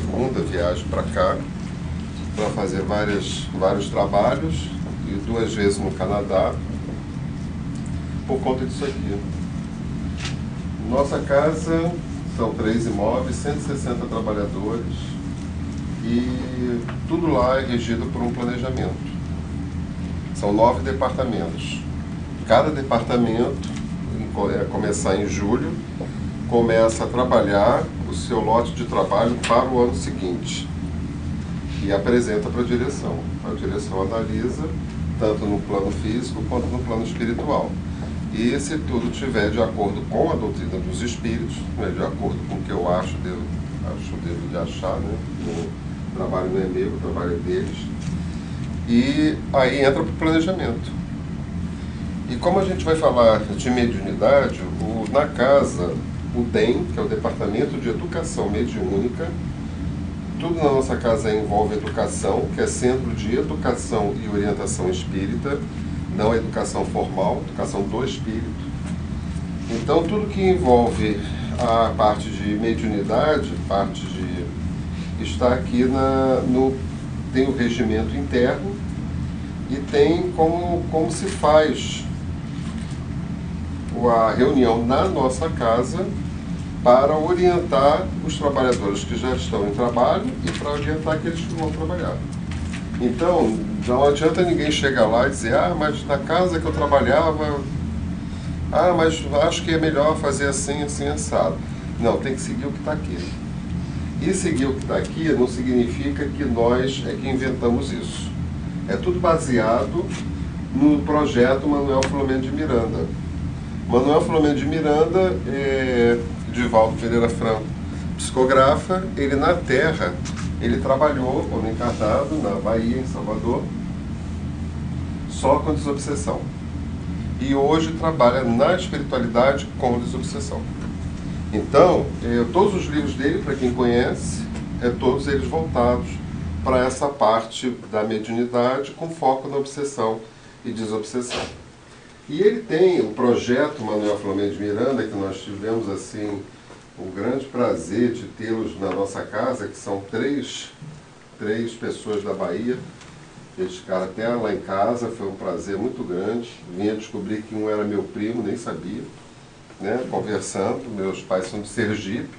22ª viagem para cá, para fazer várias, vários trabalhos, e duas vezes no Canadá, por conta disso aqui. Nossa casa são três imóveis, 160 trabalhadores, e tudo lá é regido por um planejamento. São nove departamentos. Cada departamento, é, começar em julho, começa a trabalhar o seu lote de trabalho para o ano seguinte e apresenta para a direção. A direção analisa tanto no plano físico quanto no plano espiritual. E se tudo estiver de acordo com a doutrina dos espíritos, né, de acordo com o que eu acho, devo, acho devo de achar, né, o trabalho não é meu, o trabalho é deles, e aí entra para o planejamento. E como a gente vai falar de mediunidade, o, na casa, o DEM, que é o Departamento de Educação Mediúnica, tudo na nossa casa envolve educação, que é Centro de Educação e Orientação Espírita, não é educação formal, educação do espírito. Então, tudo que envolve a parte de mediunidade, parte de. está aqui na, no. tem o regimento interno e tem como, como se faz a reunião na nossa casa para orientar os trabalhadores que já estão em trabalho e para orientar aqueles que vão trabalhar. Então, não adianta ninguém chegar lá e dizer, ah, mas na casa que eu trabalhava, ah, mas acho que é melhor fazer assim, assim, assado. Não, tem que seguir o que está aqui. E seguir o que está aqui não significa que nós é que inventamos isso. É tudo baseado no projeto Manuel Filomeno de Miranda. Manuel Filomeno de Miranda é Divaldo Pereira Franco, psicografa, ele na Terra, ele trabalhou, quando encarnado, na Bahia, em Salvador, só com desobsessão. E hoje trabalha na espiritualidade com desobsessão. Então, é, todos os livros dele, para quem conhece, é todos eles voltados para essa parte da mediunidade com foco na obsessão e desobsessão. E ele tem o projeto Manuel Flamengo de Miranda, que nós tivemos assim o grande prazer de tê-los na nossa casa, que são três, três pessoas da Bahia. Eles ficaram até lá em casa, foi um prazer muito grande. Vinha descobrir que um era meu primo, nem sabia. Né? Conversando, meus pais são de Sergipe,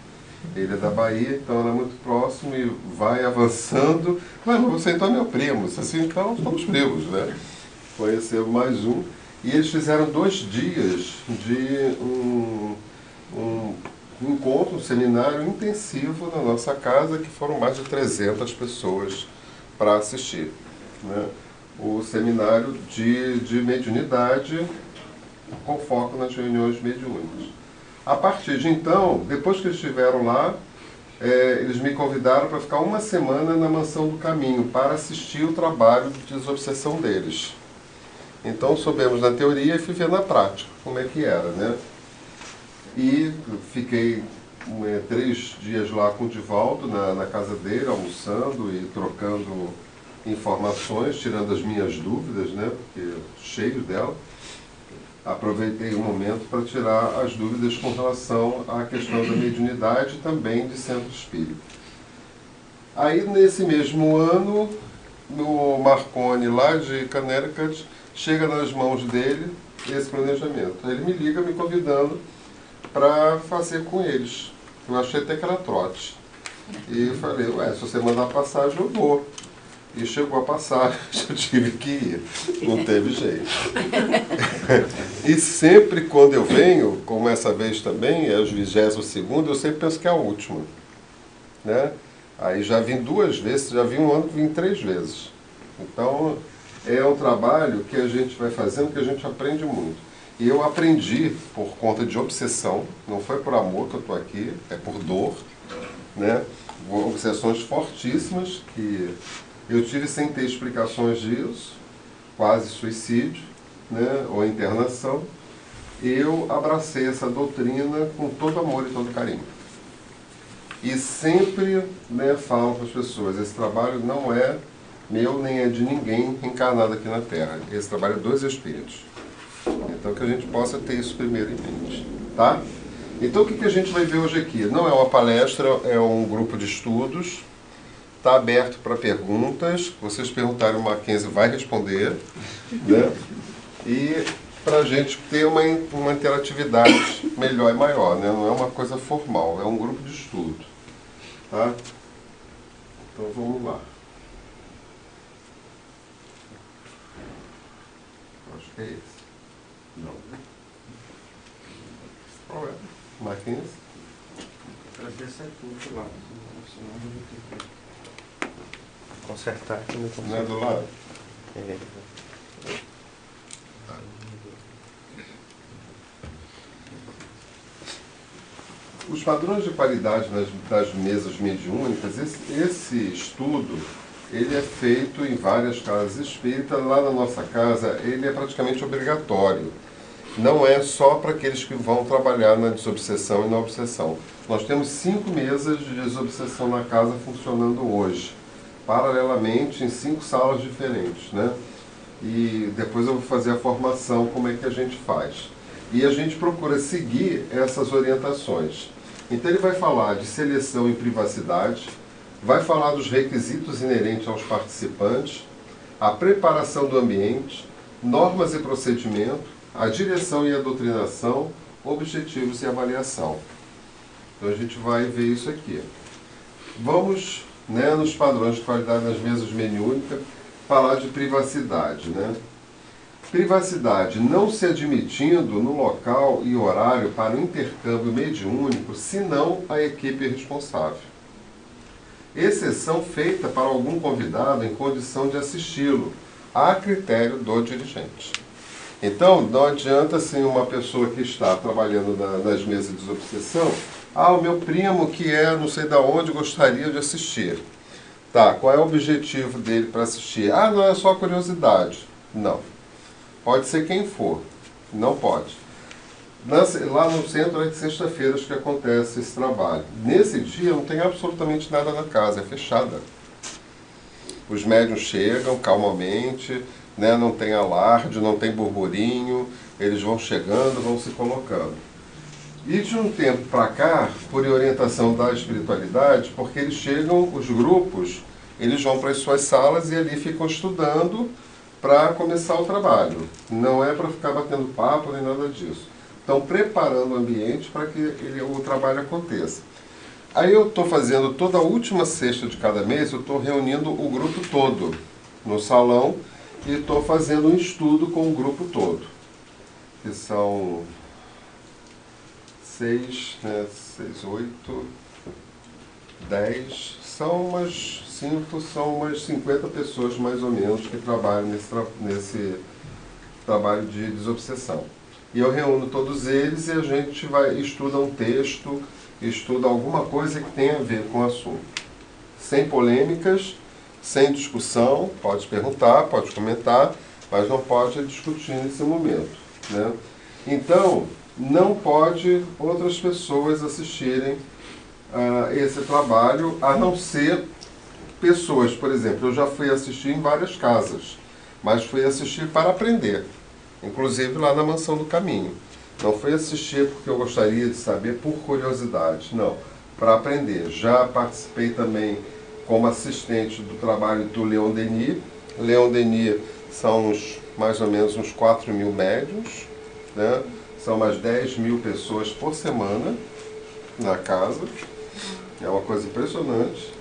ele é da Bahia, então era muito próximo e vai avançando. Mas você então é meu primo, assim, então somos primos, né? Conheceu mais um. E eles fizeram dois dias de um, um, encontro, um seminário intensivo na nossa casa, que foram mais de 300 pessoas para assistir. Né? O seminário de, de mediunidade com foco nas reuniões mediúnicas. A partir de então, depois que eles estiveram lá, é, eles me convidaram para ficar uma semana na Mansão do Caminho para assistir o trabalho de desobsessão deles. Então soubemos na teoria e fui ver na prática como é que era, né? E fiquei é, três dias lá com o Divaldo, na, na casa dele, almoçando e trocando informações, tirando as minhas dúvidas, né? Porque cheio dela. Aproveitei o momento para tirar as dúvidas com relação à questão da mediunidade e também de centro espírita. Aí, nesse mesmo ano, no Marconi, lá de Connecticut, chega nas mãos dele esse planejamento. Ele me liga me convidando para fazer com eles. Eu achei até que era trote. E falei, ué, se você mandar passagem, eu vou. E chegou a passagem, eu tive que ir. Não teve jeito. e sempre quando eu venho, como essa vez também, é os 22 segundo, eu sempre penso que é a última. Né? Aí já vim duas vezes, já vim um ano vim três vezes. Então, é um trabalho que a gente vai fazendo, que a gente aprende muito. E eu aprendi por conta de obsessão, não foi por amor que eu estou aqui, é por dor, né? Obsessões fortíssimas que eu tive sem ter explicações disso, quase suicídio, né? Ou internação. Eu abracei essa doutrina com todo amor e todo carinho. E sempre né, falo para as pessoas, esse trabalho não é meu nem é de ninguém encarnado aqui na Terra. Esse trabalho é dos Espíritos. Então que a gente possa ter isso primeiro em mente. Tá? Então o que, que a gente vai ver hoje aqui? Não é uma palestra, é um grupo de estudos. Está aberto para perguntas. Vocês perguntarem, o Mackenzie vai responder. Né? E para a gente ter uma, uma interatividade melhor e maior. Né? Não é uma coisa formal, é um grupo de estudo. Tá? Então vamos lá. Acho que é esse. Não. Qual é? Marquinhos? Trazer essa aqui do outro lado, senão eu vou ter que consertar aqui no Não é do lado? É. Os padrões de qualidade das, das mesas mediúnicas, esse, esse estudo, ele é feito em várias casas espíritas. Lá na nossa casa, ele é praticamente obrigatório. Não é só para aqueles que vão trabalhar na desobsessão e na obsessão. Nós temos cinco mesas de desobsessão na casa funcionando hoje, paralelamente em cinco salas diferentes, né? E depois eu vou fazer a formação, como é que a gente faz. E a gente procura seguir essas orientações. Então ele vai falar de seleção e privacidade, vai falar dos requisitos inerentes aos participantes, a preparação do ambiente, normas e procedimento, a direção e a doutrinação, objetivos e avaliação. Então a gente vai ver isso aqui. Vamos né, nos padrões de qualidade nas mesas mediúnicas falar de privacidade. Né? Privacidade não se admitindo no local e horário para o intercâmbio mediúnico, senão a equipe responsável. Exceção feita para algum convidado em condição de assisti-lo, a critério do dirigente. Então, não adianta assim uma pessoa que está trabalhando na, nas mesas de desobsessão, ah, o meu primo que é não sei da onde gostaria de assistir. Tá, qual é o objetivo dele para assistir? Ah, não é só curiosidade. Não. Pode ser quem for. Não pode. Lá no centro é sexta-feiras que acontece esse trabalho. Nesse dia não tem absolutamente nada na casa, é fechada. Os médios chegam calmamente, né, não tem alarde, não tem burburinho, eles vão chegando, vão se colocando. E de um tempo para cá, por orientação da espiritualidade, porque eles chegam, os grupos, eles vão para as suas salas e ali ficam estudando para começar o trabalho. Não é para ficar batendo papo nem nada disso. Estão preparando o ambiente para que ele, o trabalho aconteça. Aí eu estou fazendo toda a última sexta de cada mês, eu estou reunindo o grupo todo no salão e estou fazendo um estudo com o grupo todo. Que são seis, né, seis, oito, dez, são umas cinco, são umas 50 pessoas mais ou menos que trabalham nesse, nesse trabalho de desobsessão. E eu reúno todos eles e a gente vai estuda um texto, estuda alguma coisa que tenha a ver com o assunto. Sem polêmicas, sem discussão, pode perguntar, pode comentar, mas não pode discutir nesse momento. Né? Então, não pode outras pessoas assistirem uh, esse trabalho, a não ser pessoas, por exemplo, eu já fui assistir em várias casas, mas fui assistir para aprender, inclusive lá na Mansão do Caminho. Não fui assistir porque eu gostaria de saber por curiosidade, não, para aprender. Já participei também como assistente do trabalho do Leon Denis. Leon Denis são uns, mais ou menos uns 4 mil médios, né? são umas 10 mil pessoas por semana na casa. É uma coisa impressionante.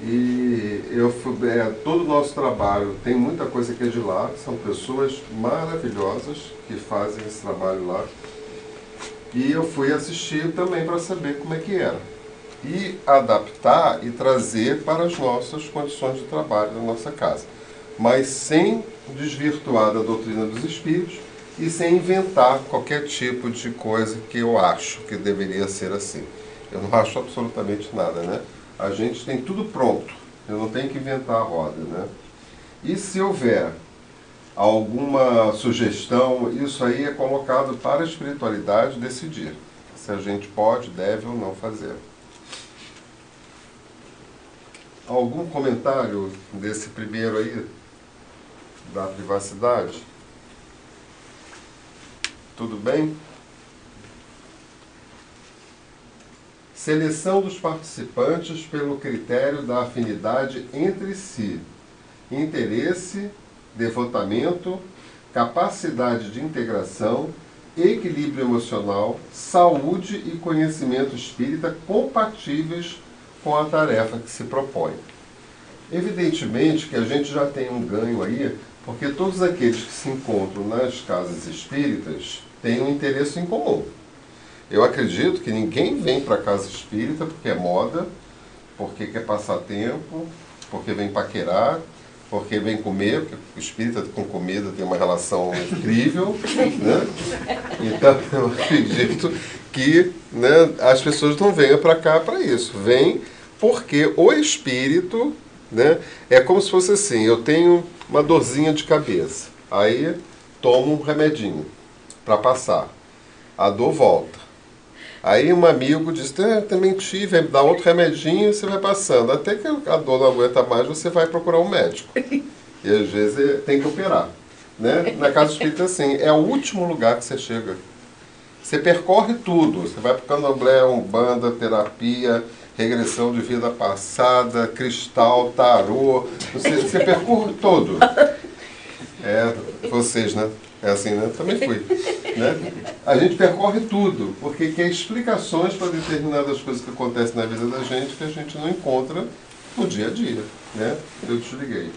E eu é, todo o nosso trabalho tem muita coisa que é de lá, são pessoas maravilhosas que fazem esse trabalho lá. E eu fui assistir também para saber como é que era. E adaptar e trazer para as nossas condições de trabalho na nossa casa. Mas sem desvirtuar da doutrina dos espíritos e sem inventar qualquer tipo de coisa que eu acho que deveria ser assim. Eu não acho absolutamente nada, né? A gente tem tudo pronto, eu não tenho que inventar a roda, né? E se houver alguma sugestão, isso aí é colocado para a espiritualidade decidir se a gente pode, deve ou não fazer. Algum comentário desse primeiro aí, da privacidade? Tudo bem? Seleção dos participantes pelo critério da afinidade entre si. Interesse, devotamento, capacidade de integração, equilíbrio emocional, saúde e conhecimento espírita compatíveis com a tarefa que se propõe. Evidentemente que a gente já tem um ganho aí, porque todos aqueles que se encontram nas casas espíritas têm um interesse em comum. Eu acredito que ninguém vem para a casa espírita porque é moda, porque quer passar tempo, porque vem paquerar, porque vem comer, porque o espírita com comida tem uma relação incrível. Né? Então eu acredito que né, as pessoas não venham para cá para isso. Vem porque o espírito né, é como se fosse assim, eu tenho uma dorzinha de cabeça, aí tomo um remedinho para passar. A dor volta. Aí um amigo diz, ah, também tive, dá outro remedinho e você vai passando. Até que a dor não aguenta mais, você vai procurar um médico. E às vezes tem que operar. Né? Na casa espírita, assim, é o último lugar que você chega. Você percorre tudo. Você vai para o candomblé, umbanda, terapia, regressão de vida passada, cristal, tarô. Você, você percorre todo. É, vocês, né? É assim, né? Também fui. Né? A gente percorre tudo, porque quer explicações para determinadas coisas que acontecem na vida da gente que a gente não encontra no dia a dia. Né? Eu desliguei.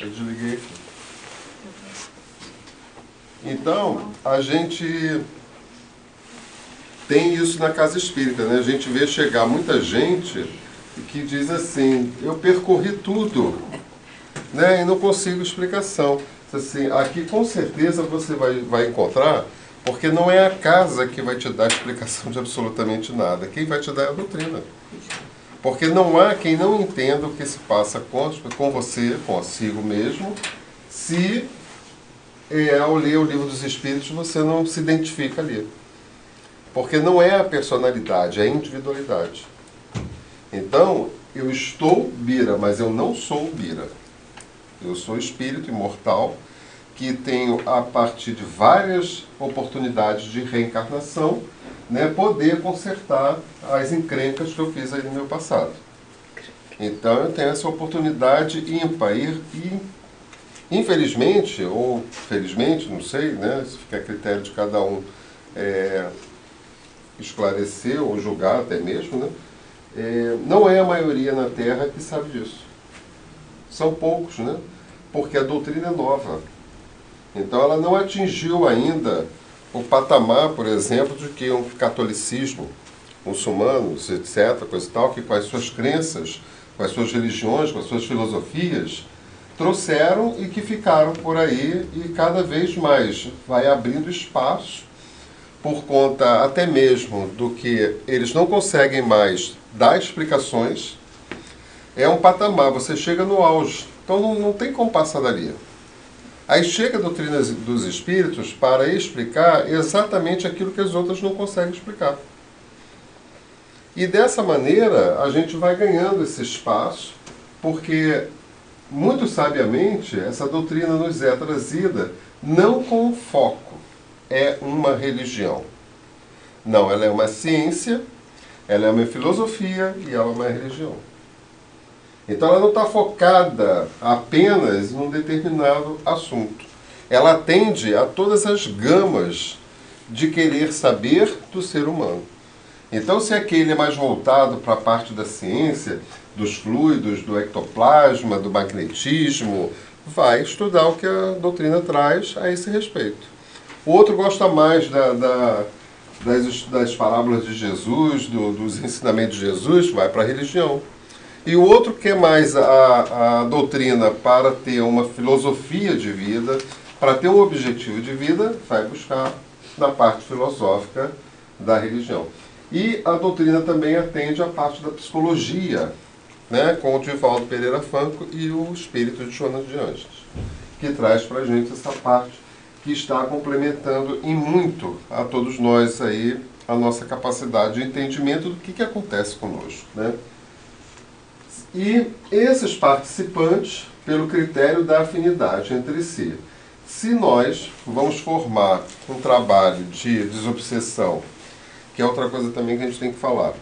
Eu desliguei aqui. Então, a gente tem isso na casa espírita, né? A gente vê chegar muita gente que diz assim, eu percorri tudo, né? E não consigo explicação. Assim, aqui com certeza você vai, vai encontrar, porque não é a casa que vai te dar explicação de absolutamente nada. Quem vai te dar é a doutrina. Porque não há quem não entenda o que se passa com, com você, consigo mesmo, se é, ao ler o livro dos Espíritos você não se identifica ali. Porque não é a personalidade, é a individualidade. Então, eu estou Bira, mas eu não sou Bira. Eu sou espírito imortal que tenho, a partir de várias oportunidades de reencarnação, né, poder consertar as encrencas que eu fiz aí no meu passado. Então eu tenho essa oportunidade ímpar e, infelizmente, ou felizmente, não sei, né, isso fica a critério de cada um é, esclarecer ou julgar até mesmo, né, é, não é a maioria na Terra que sabe disso. São poucos, né? Porque a doutrina é nova. Então ela não atingiu ainda o patamar, por exemplo, de que um catolicismo, muçulmanos, etc., coisa e tal, que com as suas crenças, com as suas religiões, com as suas filosofias, trouxeram e que ficaram por aí e cada vez mais vai abrindo espaço por conta até mesmo do que eles não conseguem mais dar explicações. É um patamar, você chega no auge então não, não tem como passar dali. Aí chega a doutrina dos espíritos para explicar exatamente aquilo que as outras não conseguem explicar. E dessa maneira a gente vai ganhando esse espaço, porque muito sabiamente essa doutrina nos é trazida não com foco, é uma religião. Não, ela é uma ciência, ela é uma filosofia e ela é uma religião. Então ela não está focada apenas num determinado assunto. Ela atende a todas as gamas de querer saber do ser humano. Então, se aquele é mais voltado para a parte da ciência, dos fluidos, do ectoplasma, do magnetismo, vai estudar o que a doutrina traz a esse respeito. O outro gosta mais da, da, das, das parábolas de Jesus, do, dos ensinamentos de Jesus, vai para a religião. E o outro quer mais a, a doutrina para ter uma filosofia de vida, para ter um objetivo de vida, vai buscar na parte filosófica da religião. E a doutrina também atende à parte da psicologia, né, com o Divaldo Pereira Franco e o espírito de Jonas de Anjos, que traz para a gente essa parte que está complementando em muito a todos nós aí a nossa capacidade de entendimento do que, que acontece conosco. Né? E esses participantes, pelo critério da afinidade entre si. Se nós vamos formar um trabalho de desobsessão, que é outra coisa também que a gente tem que falar.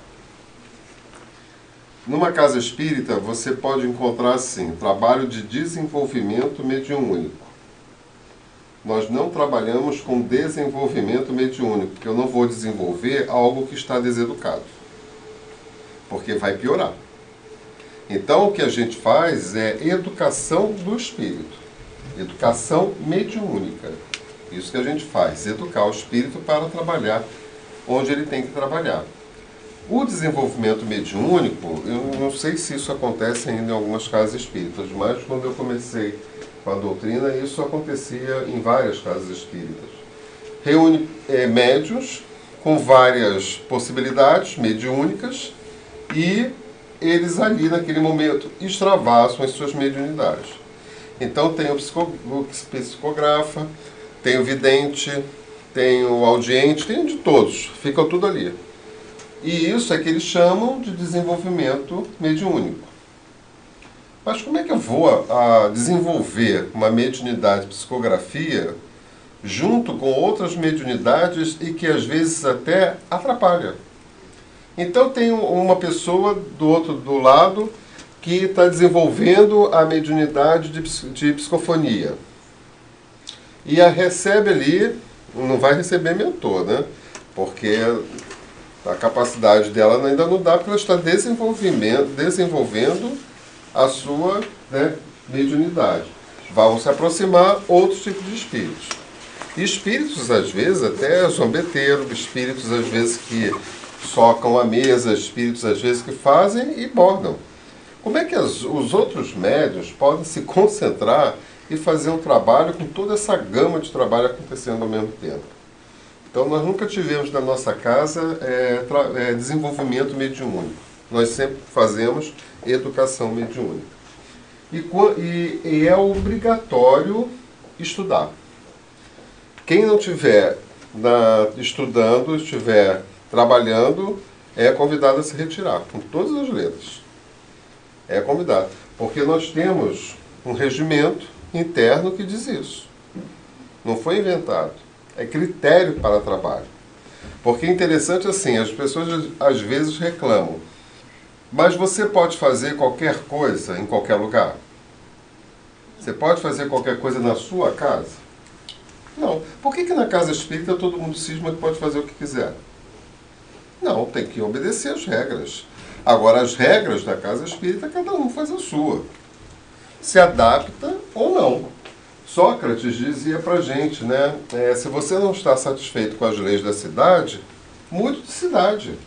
Numa casa espírita, você pode encontrar assim, trabalho de desenvolvimento mediúnico. Nós não trabalhamos com desenvolvimento mediúnico, porque eu não vou desenvolver algo que está deseducado. Porque vai piorar. Então, o que a gente faz é educação do espírito, educação mediúnica. Isso que a gente faz, educar o espírito para trabalhar onde ele tem que trabalhar. O desenvolvimento mediúnico, eu não sei se isso acontece ainda em algumas casas espíritas, mas quando eu comecei com a doutrina, isso acontecia em várias casas espíritas. Reúne é, médios com várias possibilidades mediúnicas e eles ali naquele momento extravasam as suas mediunidades. Então tem o, psicografa, tem o vidente, tem o audiente, tem de todos, ficam tudo ali. E isso é que eles chamam de desenvolvimento mediúnico. Mas como é que eu vou a, a desenvolver uma mediunidade de psicografia junto com outras mediunidades e que às vezes até atrapalha? Então tem uma pessoa do outro do lado que está desenvolvendo a mediunidade de, de psicofonia. E a recebe ali, não vai receber mentor, né? Porque a capacidade dela ainda não dá, porque ela está desenvolvimento, desenvolvendo a sua né, mediunidade. Vão se aproximar outros tipos de espíritos. Espíritos, às vezes, até zombeteiro, espíritos, às vezes, que socam a mesa, espíritos, às vezes, que fazem e bordam. Como é que as, os outros médios podem se concentrar e fazer um trabalho com toda essa gama de trabalho acontecendo ao mesmo tempo? Então, nós nunca tivemos na nossa casa é, é, desenvolvimento mediúnico. Nós sempre fazemos educação mediúnica. E, e, e é obrigatório estudar. Quem não estiver estudando, estiver trabalhando, é convidado a se retirar, com todas as letras. É convidado. Porque nós temos um regimento interno que diz isso. Não foi inventado é critério para trabalho. Porque é interessante assim, as pessoas às vezes reclamam, mas você pode fazer qualquer coisa em qualquer lugar? Você pode fazer qualquer coisa na sua casa? Não. Por que, que na casa espírita todo mundo cisma que pode fazer o que quiser? Não, tem que obedecer as regras. Agora, as regras da casa espírita, cada um faz a sua. Se adapta ou não. Sócrates dizia para gente, né? É, se você não está satisfeito com as leis da cidade, mude de cidade.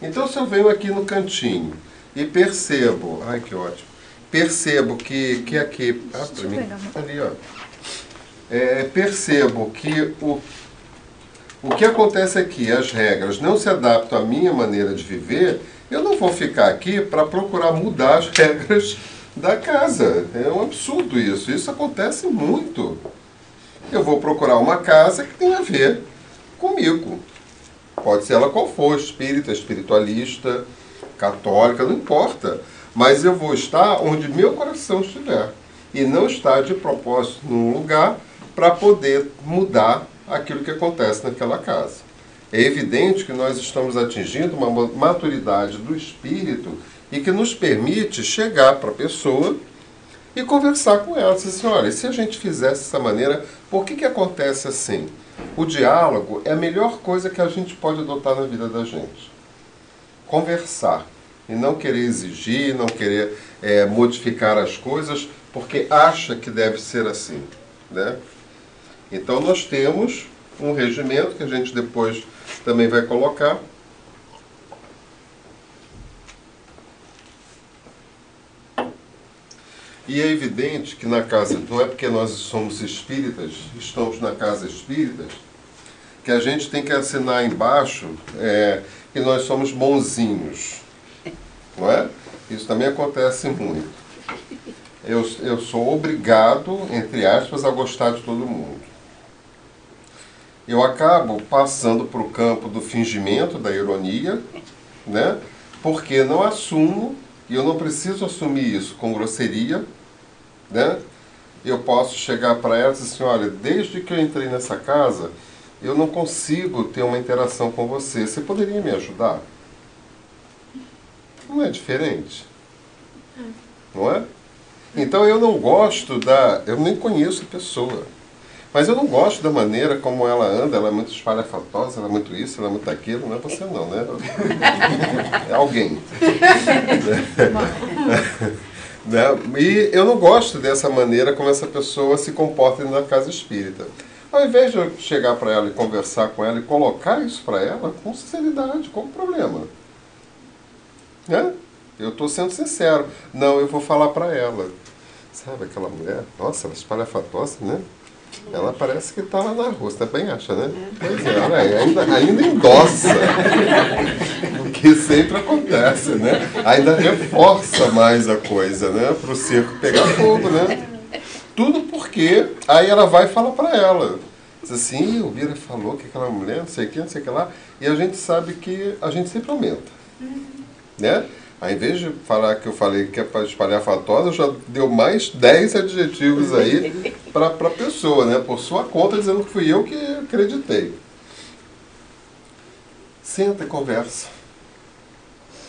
Então, se eu venho aqui no cantinho e percebo, ai que ótimo, percebo que, que aqui, ah, para mim, ali, ó, é, percebo que o, o que acontece aqui, as regras não se adaptam à minha maneira de viver, eu não vou ficar aqui para procurar mudar as regras da casa. É um absurdo isso. Isso acontece muito. Eu vou procurar uma casa que tem a ver comigo. Pode ser ela qual for, espírita, espiritualista, católica, não importa. Mas eu vou estar onde meu coração estiver. E não estar de propósito num lugar para poder mudar aquilo que acontece naquela casa. É evidente que nós estamos atingindo uma maturidade do espírito e que nos permite chegar para a pessoa e conversar com ela. Dizer assim, olha, se a gente fizesse dessa maneira, por que, que acontece assim? O diálogo é a melhor coisa que a gente pode adotar na vida da gente. Conversar. E não querer exigir, não querer é, modificar as coisas, porque acha que deve ser assim. Né? Então nós temos um regimento que a gente depois também vai colocar, E é evidente que na casa, não é porque nós somos espíritas, estamos na casa espíritas, que a gente tem que assinar embaixo é, que nós somos bonzinhos. Não é? Isso também acontece muito. Eu, eu sou obrigado, entre aspas, a gostar de todo mundo. Eu acabo passando para o campo do fingimento, da ironia, né? porque não assumo, e eu não preciso assumir isso com grosseria, né? eu posso chegar para ela e dizer assim, olha, desde que eu entrei nessa casa, eu não consigo ter uma interação com você. Você poderia me ajudar? Não é diferente? Não é? Então eu não gosto da. Eu nem conheço a pessoa. Mas eu não gosto da maneira como ela anda, ela é muito espalhafatosa, ela é muito isso, ela é muito aquilo. Não é você não, né? É alguém. né? E eu não gosto dessa maneira como essa pessoa se comporta na casa espírita. Ao invés de eu chegar para ela e conversar com ela e colocar isso para ela, com sinceridade, qual o problema? Né? Eu estou sendo sincero. Não, eu vou falar para ela. Sabe aquela mulher? Nossa, ela é espalhafatosa, né? Ela parece que está lá na rua, você também acha, né? Pois é, aí, ainda, ainda endossa o que sempre acontece, né? Ainda reforça mais a coisa, né? Para o circo pegar fogo, né? Tudo porque aí ela vai e fala para ela. Diz assim, o Vira falou que aquela mulher, não sei o que, não sei o que lá. E a gente sabe que a gente sempre aumenta. Né? Ao invés de falar que eu falei que é para espalhar fatosa, já deu mais 10 adjetivos aí para a pessoa, né? Por sua conta, dizendo que fui eu que acreditei. Senta e conversa.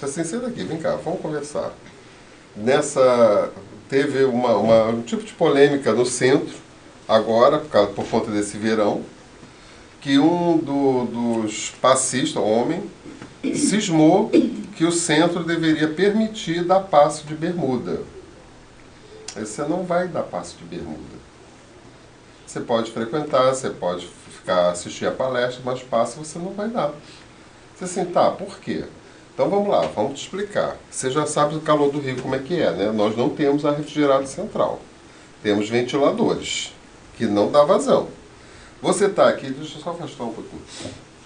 Assim, senta aqui, vem cá, vamos conversar. Nessa. Teve uma, uma, um tipo de polêmica no centro, agora, por, causa, por conta desse verão, que um do, dos passistas, homem, cismou que o centro deveria permitir dar passo de bermuda. Você não vai dar passo de bermuda. Você pode frequentar, você pode ficar assistir a palestra, mas passo você não vai dar. Você assim, tá, por quê? Então vamos lá, vamos te explicar. Você já sabe do calor do Rio como é que é, né? Nós não temos ar refrigerado central. Temos ventiladores, que não dá vazão. Você está aqui, deixa eu só afastar um pouquinho.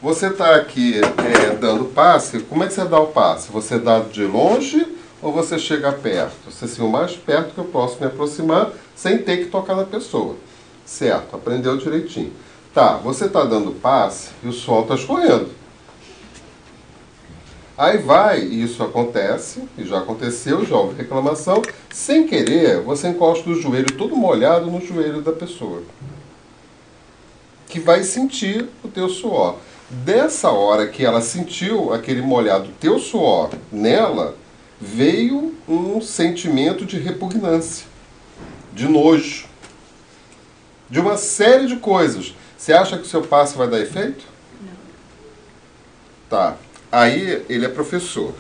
Você está aqui é, dando passe, como é que você dá o passe? Você dá de longe ou você chega perto? Você assim, o mais perto que eu posso me aproximar sem ter que tocar na pessoa. Certo, aprendeu direitinho. Tá, você está dando passe e o sol está escorrendo. Aí vai, e isso acontece, e já aconteceu, já houve reclamação, sem querer, você encosta o joelho todo molhado no joelho da pessoa. Que vai sentir o teu suor. Dessa hora que ela sentiu aquele molhado teu suor nela, veio um sentimento de repugnância, de nojo, de uma série de coisas. Você acha que o seu passe vai dar efeito? Não. Tá. Aí ele é professor.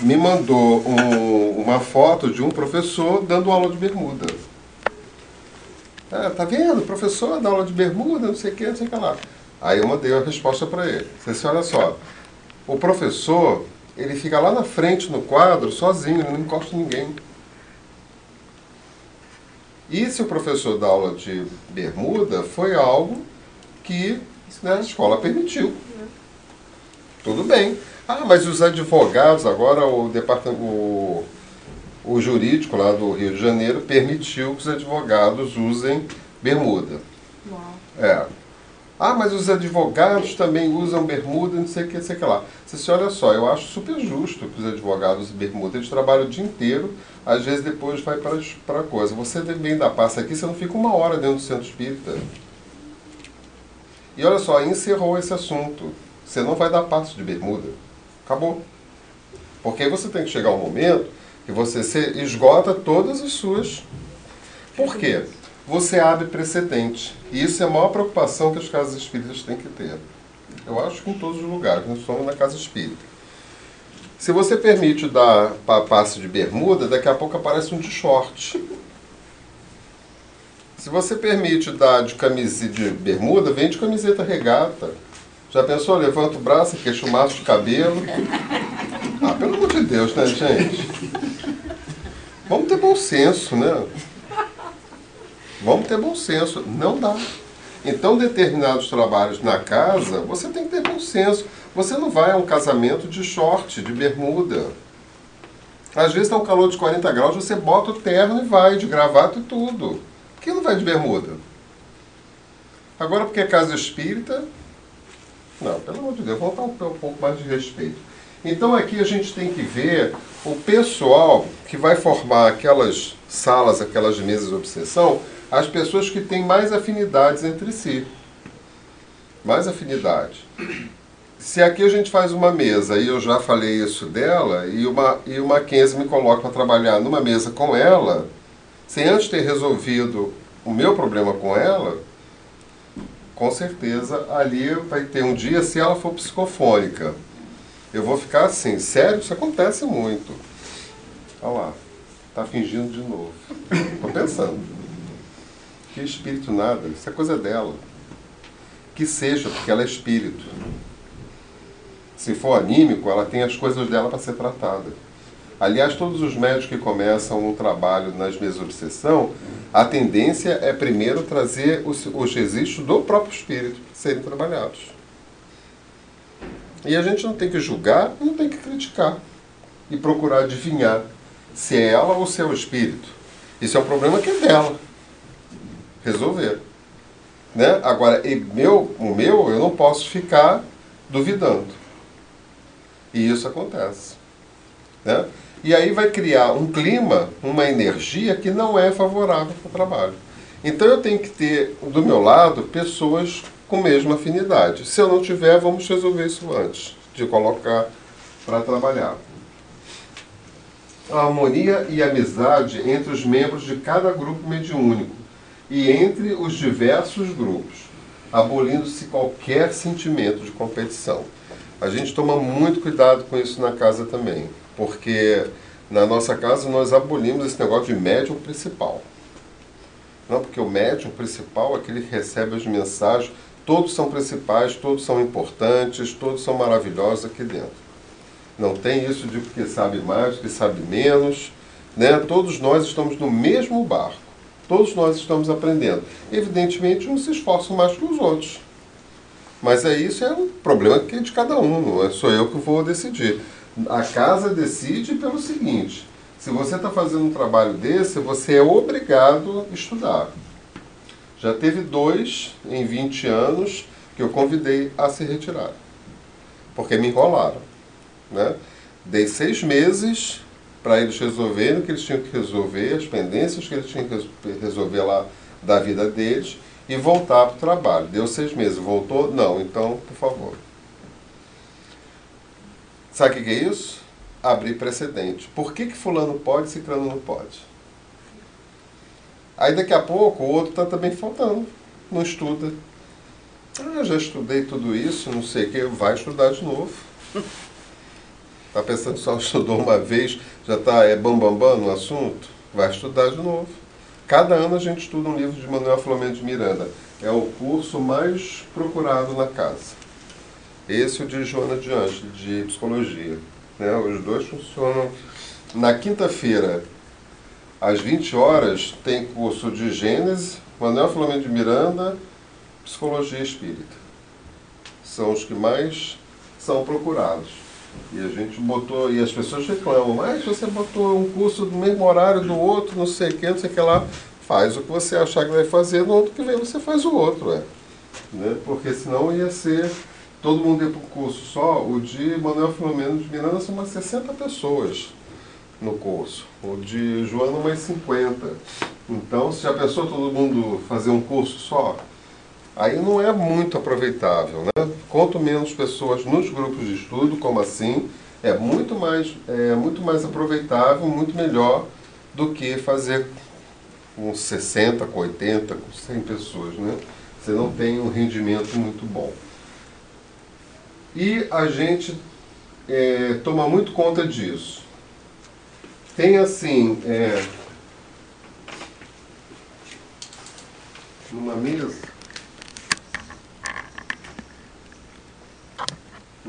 Me mandou um, uma foto de um professor dando aula de bermuda. Ah, tá vendo? Professor dá aula de bermuda, não sei o que, não sei o que lá. Aí eu mandei a resposta para ele. Você olha só, o professor, ele fica lá na frente no quadro, sozinho, ele não encosta ninguém. E se o professor dá aula de bermuda, foi algo que né, a escola permitiu. Tudo bem. Ah, mas os advogados, agora o departamento, o, o jurídico lá do Rio de Janeiro permitiu que os advogados usem bermuda. Uau. É. Ah, mas os advogados também usam bermuda, não sei o que, não sei o que lá. Você se olha só, eu acho super justo que os advogados bermuda. Eles trabalham o dia inteiro, às vezes depois vai para a coisa. Você vem da passa aqui, você não fica uma hora dentro do centro espírita. E olha só, encerrou esse assunto. Você não vai dar passo de bermuda. Acabou. Porque aí você tem que chegar um momento que você esgota todas as suas. Por quê? Você abre precedente. E isso é a maior preocupação que as casas espíritas têm que ter. Eu acho que em todos os lugares, não somos na casa espírita. Se você permite dar passe de bermuda, daqui a pouco aparece um de short. Se você permite dar de camiseta de bermuda, vem de camiseta regata. Já pensou? Levanta o braço, queixo maço de cabelo. Ah, pelo amor de Deus, né, gente? Vamos ter bom senso, né? Vamos ter bom senso. Não dá. Então, determinados trabalhos na casa, você tem que ter bom senso. Você não vai a um casamento de short, de bermuda. Às vezes está um calor de 40 graus, você bota o terno e vai, de gravata e tudo. Por que não vai de bermuda? Agora, porque é casa espírita. Não, pelo amor de Deus, vamos dar um pouco mais de respeito. Então aqui a gente tem que ver o pessoal que vai formar aquelas salas, aquelas mesas de obsessão, as pessoas que têm mais afinidades entre si. Mais afinidade. Se aqui a gente faz uma mesa, e eu já falei isso dela, e uma, e o Mackenzie me coloca para trabalhar numa mesa com ela, sem antes ter resolvido o meu problema com ela, com certeza ali vai ter um dia, se ela for psicofônica, eu vou ficar assim, sério, isso acontece muito. Olha lá, tá fingindo de novo. Estou pensando. Que espírito nada, isso é coisa dela. Que seja, porque ela é espírito. Se for anímico, ela tem as coisas dela para ser tratada. Aliás, todos os médicos que começam um trabalho nas mesas de obsessão, a tendência é primeiro trazer os, os registros do próprio espírito serem trabalhados. E a gente não tem que julgar, não tem que criticar e procurar adivinhar se é ela ou se é o espírito. Isso é um problema que é dela. Resolver. Né? Agora, meu, o meu, eu não posso ficar duvidando. E isso acontece. Né? E aí vai criar um clima, uma energia que não é favorável para o trabalho. Então eu tenho que ter do meu lado pessoas com mesma afinidade. Se eu não tiver, vamos resolver isso antes de colocar para trabalhar. A harmonia e amizade entre os membros de cada grupo mediúnico e entre os diversos grupos, abolindo-se qualquer sentimento de competição. A gente toma muito cuidado com isso na casa também, porque na nossa casa nós abolimos esse negócio de médium principal. Não, porque o médium principal é aquele que recebe as mensagens, todos são principais, todos são importantes, todos são maravilhosos aqui dentro. Não tem isso de que sabe mais, que sabe menos. Né? Todos nós estamos no mesmo barco. Todos nós estamos aprendendo. Evidentemente, uns se esforçam mais que os outros. Mas é isso é um problema que é de cada um, não é sou eu que vou decidir. A casa decide pelo seguinte: se você está fazendo um trabalho desse, você é obrigado a estudar. Já teve dois em 20 anos que eu convidei a se retirar, porque me enrolaram. Né? Dei seis meses para eles resolverem o que eles tinham que resolver, as pendências que eles tinham que resolver lá da vida deles e voltar para o trabalho. Deu seis meses, voltou? Não, então, por favor. Sabe o que é isso? Abrir precedente. Por que, que fulano pode e ciclano não pode? Aí daqui a pouco o outro está também faltando, não estuda. Ah, já estudei tudo isso, não sei o que, vai estudar de novo. Está pensando só estudou uma vez, já está é bambambam bam, bam no assunto? Vai estudar de novo. Cada ano a gente estuda um livro de Manuel Flamengo de Miranda. É o curso mais procurado na casa. Esse é o de Joana de Anjos, de Psicologia. Né? Os dois funcionam. Na quinta-feira, às 20 horas, tem curso de Gênesis, Manuel Flamengo de Miranda, Psicologia Espírita. São os que mais são procurados. E a gente botou, e as pessoas reclamam, mas você botou um curso do mesmo horário do outro, não sei o que, não sei o que lá. Faz o que você achar que vai fazer, no outro que vem você faz o outro, é. Né? Porque senão ia ser, todo mundo ia para um curso só. O de Manuel Filomeno de Miranda são umas 60 pessoas no curso. O de Joana mais 50. Então, se a pessoa, todo mundo fazer um curso só, aí não é muito aproveitável. Né? Quanto menos pessoas nos grupos de estudo, como assim, é muito mais, é muito mais aproveitável, muito melhor do que fazer com 60, com 80, com 100 pessoas. Né? Você não tem um rendimento muito bom. E a gente é, toma muito conta disso. Tem assim, é, numa mesa,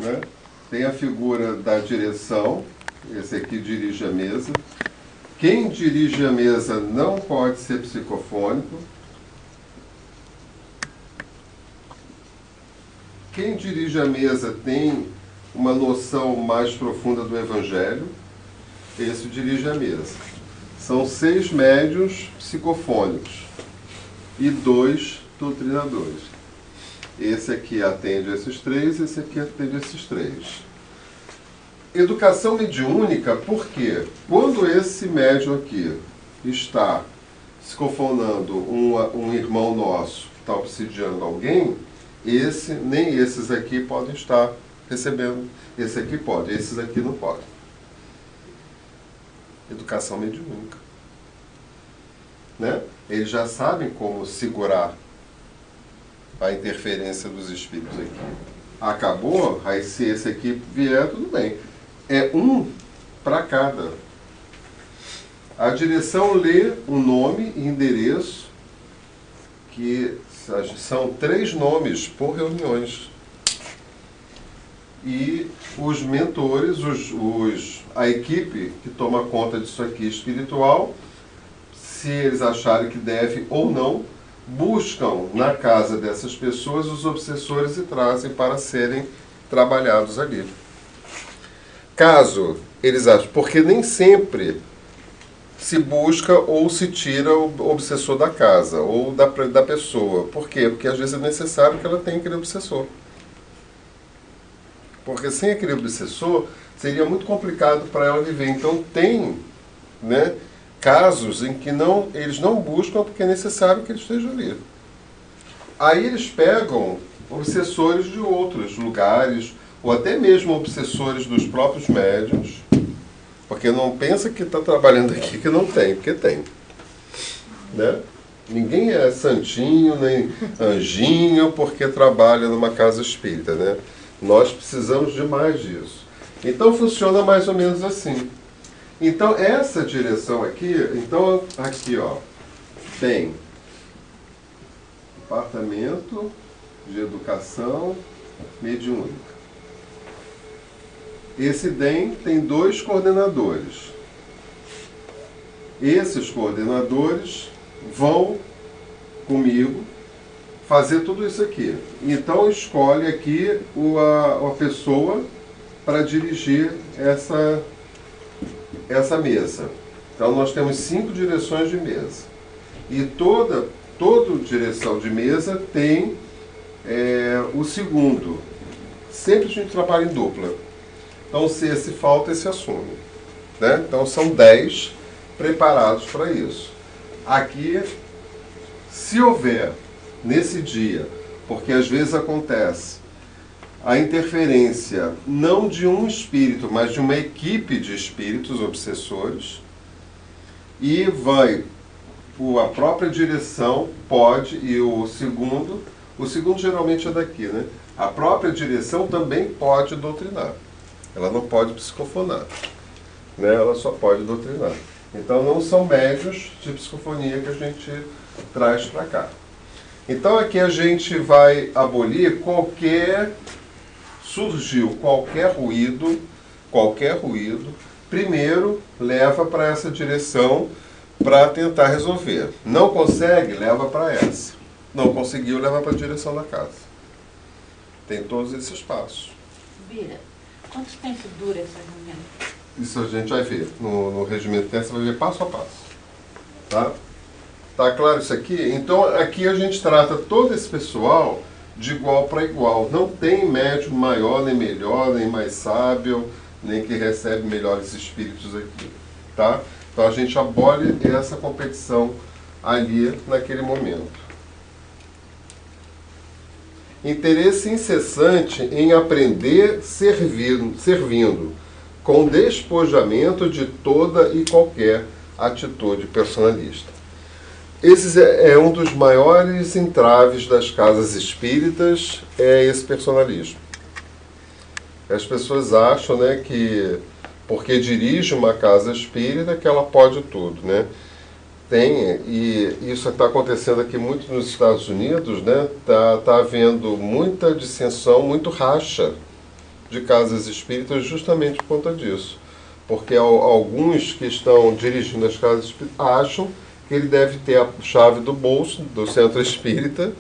Né? Tem a figura da direção, esse aqui dirige a mesa. Quem dirige a mesa não pode ser psicofônico. Quem dirige a mesa tem uma noção mais profunda do Evangelho. Esse dirige a mesa. São seis médios psicofônicos e dois doutrinadores. Esse aqui atende esses três, esse aqui atende esses três. Educação mediúnica, porque quando esse médium aqui está psicofonando um, um irmão nosso que está obsidiando alguém, esse, nem esses aqui podem estar recebendo. Esse aqui pode, esses aqui não podem. Educação mediúnica. Né? Eles já sabem como segurar a interferência dos espíritos aqui. Acabou, aí se esse aqui vier, tudo bem. É um para cada. A direção lê o nome e endereço, que são três nomes por reuniões. E os mentores, os, os, a equipe que toma conta disso aqui espiritual, se eles acharem que deve ou não, buscam na casa dessas pessoas os obsessores e trazem para serem trabalhados ali. Caso eles achem, porque nem sempre se busca ou se tira o obsessor da casa ou da, da pessoa. Por quê? Porque às vezes é necessário que ela tenha aquele obsessor. Porque sem aquele obsessor seria muito complicado para ela viver. Então tem né, casos em que não, eles não buscam porque é necessário que ele esteja ali. Aí eles pegam obsessores de outros lugares, ou até mesmo obsessores dos próprios médiums, porque não pensa que está trabalhando aqui que não tem, porque tem. Né? Ninguém é santinho, nem anjinho, porque trabalha numa casa espírita. Né? Nós precisamos de mais disso. Então funciona mais ou menos assim. Então, essa direção aqui, então, aqui, ó, tem Departamento de Educação Mediúnica. Esse DEM tem dois coordenadores. Esses coordenadores vão comigo fazer tudo isso aqui. Então escolhe aqui a, a pessoa para dirigir essa essa mesa. Então nós temos cinco direções de mesa. E toda, toda direção de mesa tem é, o segundo. Sempre a gente trabalha em dupla. Então se esse falta, esse assume. Né? Então são dez preparados para isso. Aqui, se houver nesse dia, porque às vezes acontece, a interferência não de um espírito, mas de uma equipe de espíritos obsessores, e vai a própria direção pode, e o segundo, o segundo geralmente é daqui, né? A própria direção também pode doutrinar. Ela não pode psicofonar. Né? Ela só pode doutrinar. Então não são médios de psicofonia que a gente traz para cá. Então aqui a gente vai abolir qualquer surgiu qualquer ruído, qualquer ruído, primeiro leva para essa direção para tentar resolver. Não consegue, leva para essa. Não conseguiu, leva para a direção da casa. Tem todos esses passos. Bira, quanto tempo dura essa reunião? Isso a gente vai ver. No, no regimento teste você vai ver passo a passo. Tá? Tá claro isso aqui? Então aqui a gente trata todo esse pessoal de igual para igual. Não tem médium maior, nem melhor, nem mais sábio, nem que recebe melhores espíritos aqui. Tá? Então a gente abole essa competição ali naquele momento. Interesse incessante em aprender servindo, servindo, com despojamento de toda e qualquer atitude personalista. Esse é, é um dos maiores entraves das casas espíritas, é esse personalismo. As pessoas acham né, que porque dirige uma casa espírita que ela pode tudo, né? Tem, e isso está acontecendo aqui muito nos Estados Unidos, né? Está tá havendo muita dissensão, muito racha de casas espíritas justamente por conta disso. Porque alguns que estão dirigindo as casas espíritas acham ele deve ter a chave do bolso do centro espírita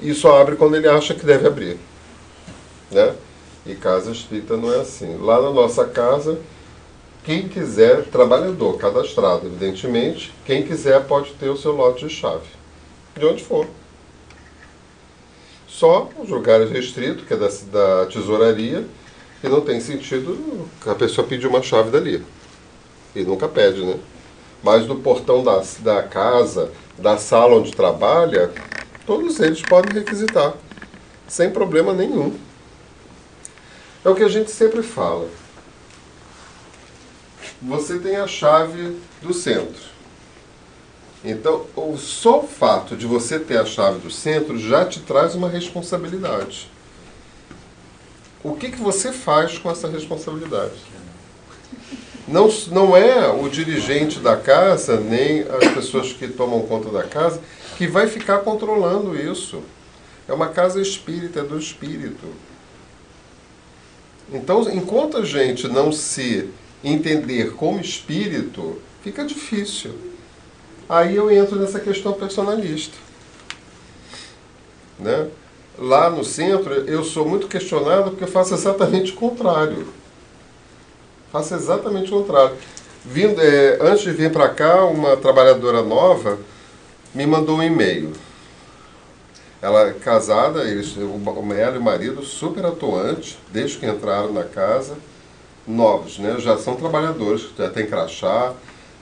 e só abre quando ele acha que deve abrir. Né? E casa espírita não é assim. Lá na nossa casa, quem quiser, trabalhador, cadastrado, evidentemente, quem quiser pode ter o seu lote de chave, de onde for. Só os lugares restritos, que é da, da tesouraria, E não tem sentido a pessoa pedir uma chave dali. E nunca pede, né? Mas do portão da, da casa, da sala onde trabalha, todos eles podem requisitar, sem problema nenhum. É o que a gente sempre fala. Você tem a chave do centro. Então, o só o fato de você ter a chave do centro já te traz uma responsabilidade. O que, que você faz com essa responsabilidade? Não, não é o dirigente da casa, nem as pessoas que tomam conta da casa, que vai ficar controlando isso. É uma casa espírita, é do espírito. Então, enquanto a gente não se entender como espírito, fica difícil. Aí eu entro nessa questão personalista. Né? Lá no centro, eu sou muito questionado porque eu faço exatamente o contrário. Faço exatamente o contrário. Vindo, é, antes de vir para cá, uma trabalhadora nova me mandou um e-mail. Ela é casada, eles, ela e o marido super atuantes, desde que entraram na casa, novos, né? já são trabalhadores, já tem crachá,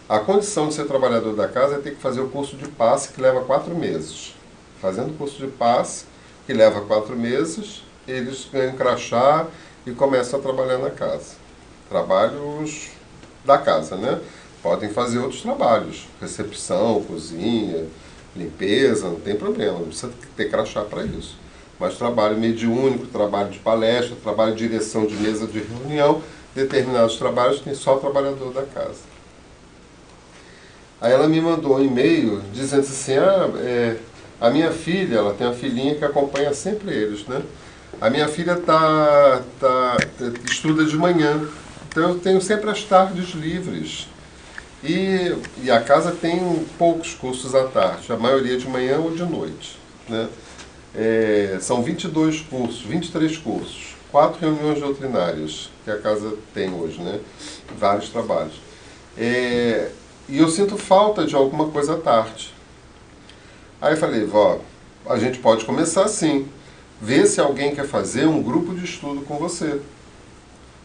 a condição de ser trabalhador da casa é ter que fazer o curso de passe, que leva quatro meses. Fazendo o curso de passe, que leva quatro meses, eles ganham crachá e começam a trabalhar na casa. Trabalhos da casa, né? Podem fazer outros trabalhos, recepção, cozinha, limpeza, não tem problema, não precisa ter crachá para isso. Mas trabalho mediúnico, trabalho de palestra, trabalho de direção de mesa de reunião, determinados trabalhos tem só o trabalhador da casa. Aí ela me mandou um e-mail dizendo assim, ah, é, a minha filha, ela tem uma filhinha que acompanha sempre eles, né? A minha filha tá, tá, estuda de manhã, então eu tenho sempre as tardes livres. E, e a casa tem poucos cursos à tarde, a maioria de manhã ou de noite. Né? É, são 22 cursos, 23 cursos, quatro reuniões doutrinárias que a casa tem hoje, né? vários trabalhos. É, e eu sinto falta de alguma coisa à tarde. Aí eu falei, vó, a gente pode começar assim. Ver se alguém quer fazer um grupo de estudo com você.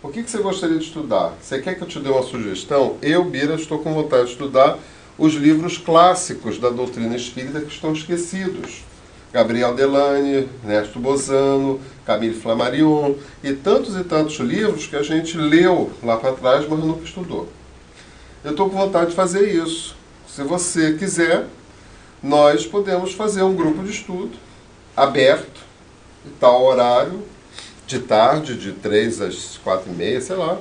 O que, que você gostaria de estudar? Você quer que eu te dê uma sugestão? Eu, Bira, estou com vontade de estudar os livros clássicos da doutrina espírita que estão esquecidos. Gabriel Delane, Ernesto Bozano, Camille Flammarion e tantos e tantos livros que a gente leu lá para trás, mas nunca estudou. Eu estou com vontade de fazer isso. Se você quiser, nós podemos fazer um grupo de estudo aberto, tal horário, de tarde, de 3 às 4 e meia, sei lá,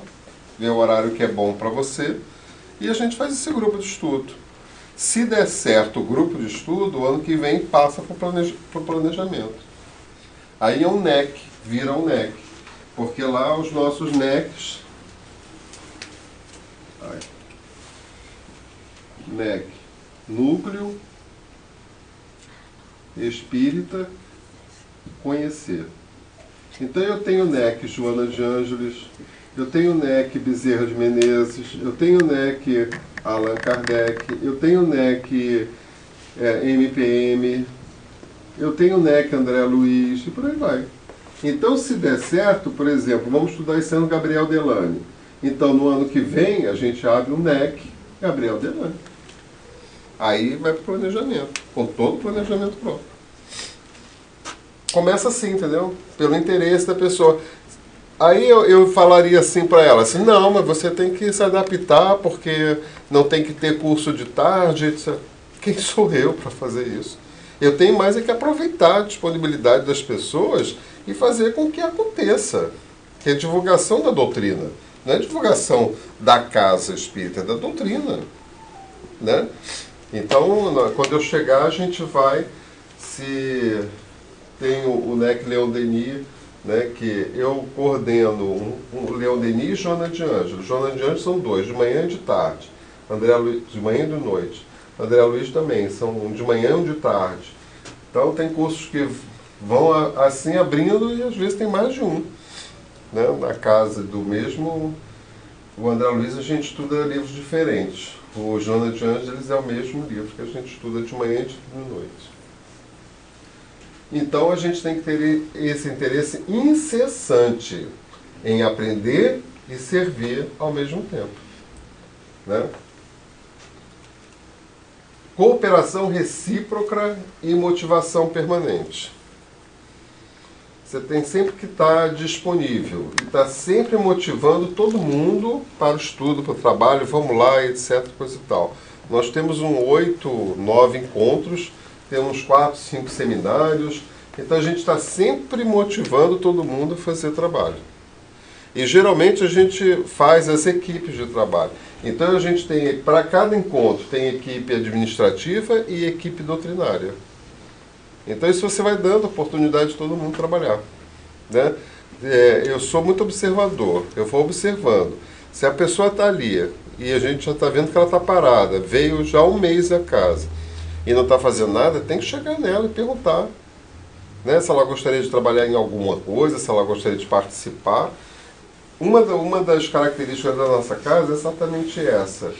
ver o horário que é bom para você, e a gente faz esse grupo de estudo. Se der certo o grupo de estudo, o ano que vem passa para o planejamento. Aí é um NEC, vira um NEC. Porque lá os nossos NECs. Ai. NEC, Núcleo Espírita Conhecer. Então eu tenho NEC Joana de Ângeles, eu tenho NEC Bezerra de Menezes, eu tenho NEC Allan Kardec, eu tenho NEC é, MPM, eu tenho NEC André Luiz e por aí vai. Então, se der certo, por exemplo, vamos estudar esse ano Gabriel Delane. Então, no ano que vem, a gente abre um NEC Gabriel Delane. Aí vai para o planejamento, com todo o planejamento pronto. Começa assim, entendeu? Pelo interesse da pessoa. Aí eu, eu falaria assim para ela, assim, não, mas você tem que se adaptar porque não tem que ter curso de tarde, etc. Quem sou eu para fazer isso? Eu tenho mais é que aproveitar a disponibilidade das pessoas e fazer com que aconteça. Que é divulgação da doutrina. Não é divulgação da casa espírita, é da doutrina. Né? Então, quando eu chegar, a gente vai se tem o, NEC Leon Denis, né, que eu coordeno um, um Denis e Joana de Ângelo. Joana de Ângelo são dois, de manhã e de tarde. André Luiz, de manhã e de noite. André Luiz também, são um de manhã e um de tarde. Então tem cursos que vão assim abrindo e às vezes tem mais de um. Né? Na casa do mesmo, o André Luiz a gente estuda livros diferentes. O Joana de é o mesmo livro que a gente estuda de manhã e de noite. Então a gente tem que ter esse interesse incessante em aprender e servir ao mesmo tempo. Né? Cooperação recíproca e motivação permanente. Você tem sempre que estar disponível e estar sempre motivando todo mundo para o estudo, para o trabalho, vamos lá, etc. Coisa e tal. Nós temos um oito, nove encontros, temos quatro, cinco seminários, então a gente está sempre motivando todo mundo a fazer trabalho. E geralmente a gente faz as equipes de trabalho. Então a gente tem, para cada encontro, tem equipe administrativa e equipe doutrinária. Então isso você vai dando oportunidade de todo mundo trabalhar. Né? É, eu sou muito observador, eu vou observando. Se a pessoa está ali e a gente já está vendo que ela está parada, veio já um mês a casa e não está fazendo nada, tem que chegar nela e perguntar né, se ela gostaria de trabalhar em alguma coisa, se ela gostaria de participar. Uma, uma das características da nossa casa é exatamente essa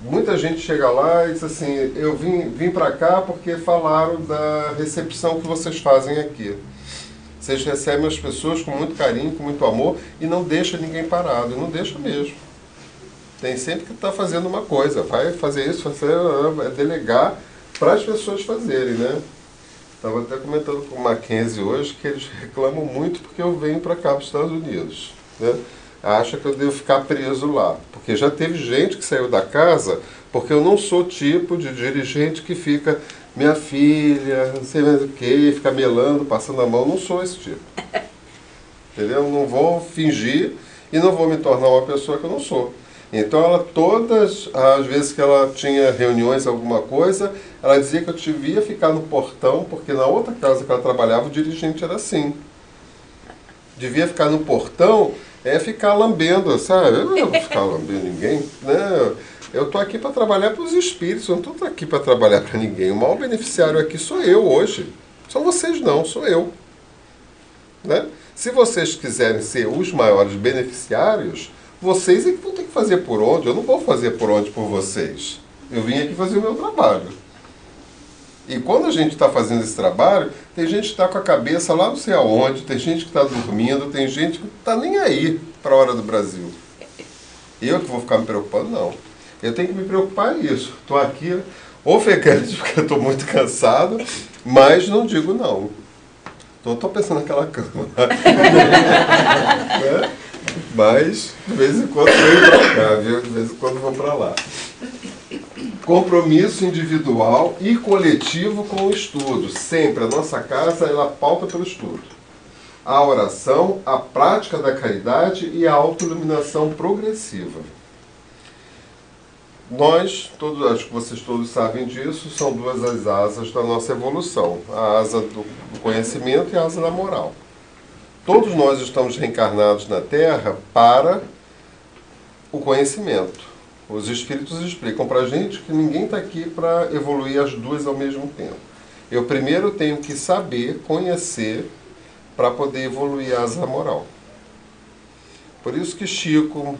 muita gente chega lá e diz assim, eu vim, vim para cá porque falaram da recepção que vocês fazem aqui. Vocês recebem as pessoas com muito carinho, com muito amor e não deixa ninguém parado, não deixa mesmo. Tem sempre que estar tá fazendo uma coisa, vai fazer isso, fazer, é delegar para as pessoas fazerem, né? Estava até comentando com o Mackenzie hoje que eles reclamam muito porque eu venho para cá para os Estados Unidos, né? acha que eu devo ficar preso lá. Porque já teve gente que saiu da casa porque eu não sou tipo de dirigente que fica, minha filha, não sei mais o que, fica melando, passando a mão. Não sou esse tipo. Entendeu? Não vou fingir e não vou me tornar uma pessoa que eu não sou. Então ela todas as vezes que ela tinha reuniões, alguma coisa, ela dizia que eu devia ficar no portão, porque na outra casa que ela trabalhava o dirigente era assim. Devia ficar no portão é ficar lambendo, sabe? Eu não vou ficar lambendo ninguém, né? Eu estou aqui para trabalhar para os espíritos, eu não estou aqui para trabalhar para ninguém. O maior beneficiário aqui sou eu hoje. São vocês não, sou eu. Né? Se vocês quiserem ser os maiores beneficiários, vocês é que vão ter que fazer por onde. Eu não vou fazer por onde por vocês. Eu vim aqui fazer o meu trabalho. E quando a gente está fazendo esse trabalho, tem gente que está com a cabeça lá não sei aonde, tem gente que está dormindo, tem gente que não está nem aí para a hora do Brasil. Eu que vou ficar me preocupando, não. Eu tenho que me preocupar isso. Estou aqui ofegante porque estou muito cansado, mas não digo não. Estou pensando naquela cama. né? Mas de vez em quando venho para cá, viu? De vez em quando vou para lá compromisso individual e coletivo com o estudo. Sempre a nossa casa ela pauta pelo estudo. A oração, a prática da caridade e a autoiluminação progressiva. Nós, todos, acho que vocês todos sabem disso, são duas as asas da nossa evolução: a asa do conhecimento e a asa da moral. Todos nós estamos reencarnados na Terra para o conhecimento os espíritos explicam para a gente que ninguém está aqui para evoluir as duas ao mesmo tempo. Eu primeiro tenho que saber, conhecer, para poder evoluir a asa moral. Por isso que Chico,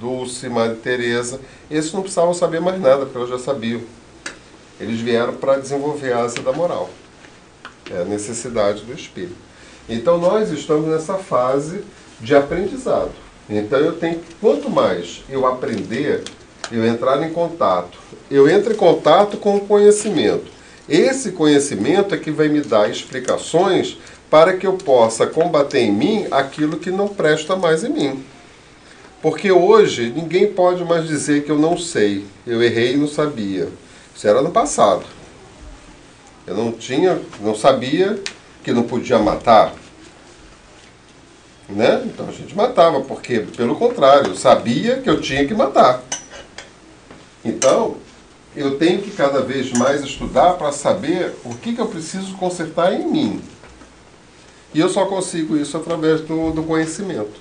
Dulce, Maria Teresa, esses não precisavam saber mais nada, porque eles já sabiam. Eles vieram para desenvolver a asa da moral. É a necessidade do espírito. Então nós estamos nessa fase de aprendizado. Então eu tenho, quanto mais eu aprender, eu entrar em contato. Eu entro em contato com o conhecimento. Esse conhecimento é que vai me dar explicações para que eu possa combater em mim aquilo que não presta mais em mim. Porque hoje ninguém pode mais dizer que eu não sei, eu errei e não sabia. Isso era no passado. Eu não tinha, não sabia que não podia matar. Né? Então a gente matava, porque pelo contrário, eu sabia que eu tinha que matar. Então, eu tenho que cada vez mais estudar para saber o que, que eu preciso consertar em mim. E eu só consigo isso através do, do conhecimento.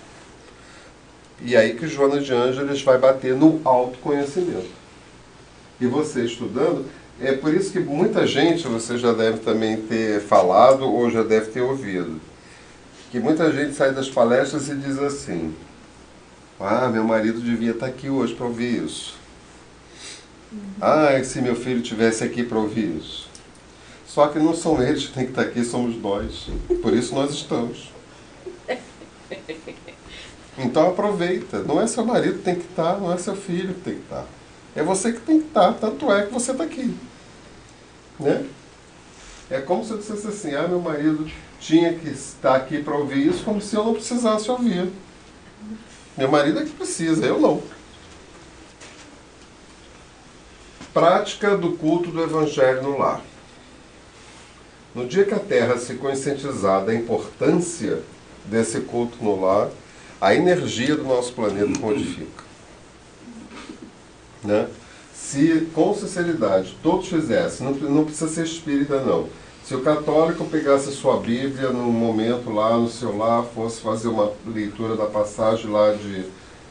E aí que Joana de Ângeles vai bater no autoconhecimento. E você estudando, é por isso que muita gente, você já deve também ter falado ou já deve ter ouvido, que muita gente sai das palestras e diz assim: Ah, meu marido devia estar aqui hoje para ouvir isso. Ah, se meu filho tivesse aqui para ouvir isso. Só que não são eles que têm que estar aqui, somos nós. Por isso nós estamos. Então aproveita. Não é seu marido que tem que estar, não é seu filho que tem que estar. É você que tem que estar, tanto é que você está aqui. Né? É como se eu dissesse assim, ah, meu marido tinha que estar aqui para ouvir isso, como se eu não precisasse ouvir. Meu marido é que precisa, eu não. Prática do culto do Evangelho no lar. No dia que a Terra se conscientizar da importância desse culto no lar, a energia do nosso planeta modifica. Né? Se com sinceridade todos fizessem, não, não precisa ser espírita não, se o católico pegasse sua Bíblia num momento lá no seu lar, fosse fazer uma leitura da passagem lá de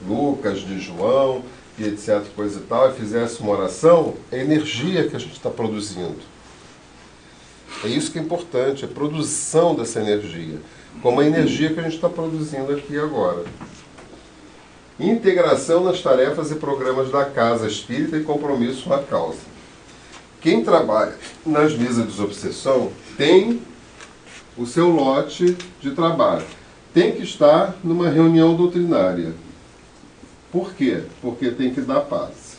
Lucas, de João, e etc, coisa e tal, e fizesse uma oração, é energia que a gente está produzindo. É isso que é importante, a produção dessa energia. Como a energia que a gente está produzindo aqui agora. Integração nas tarefas e programas da casa espírita e compromisso com a causa. Quem trabalha nas mesas de desobsessão tem o seu lote de trabalho. Tem que estar numa reunião doutrinária por quê? Porque tem que dar paz.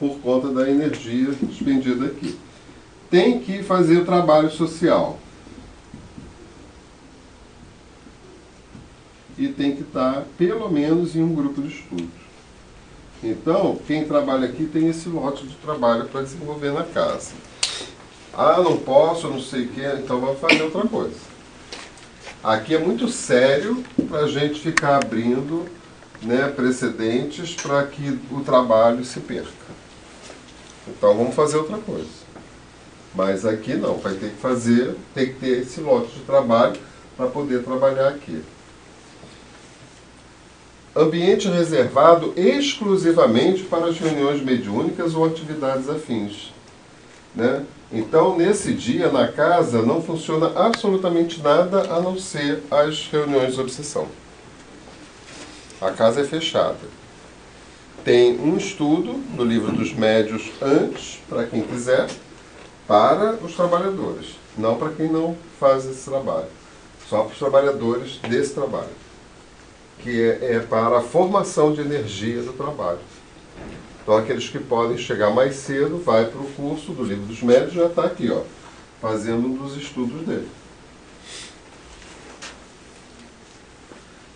Por conta da energia despendida aqui. Tem que fazer o trabalho social. E tem que estar, pelo menos, em um grupo de estudos. Então, quem trabalha aqui tem esse lote de trabalho para desenvolver na casa. Ah, não posso, não sei o quê, então vamos fazer outra coisa. Aqui é muito sério para a gente ficar abrindo né, precedentes para que o trabalho se perca. Então vamos fazer outra coisa. Mas aqui não, vai ter que fazer, tem que ter esse lote de trabalho para poder trabalhar aqui. Ambiente reservado exclusivamente para as reuniões mediúnicas ou atividades afins. Né? Então, nesse dia, na casa, não funciona absolutamente nada a não ser as reuniões de obsessão. A casa é fechada. Tem um estudo no livro dos médios antes, para quem quiser, para os trabalhadores, não para quem não faz esse trabalho. Só para os trabalhadores desse trabalho, que é, é para a formação de energia do trabalho. Então aqueles que podem chegar mais cedo, vai para o curso do livro dos médios, já está aqui, ó, fazendo um dos estudos dele.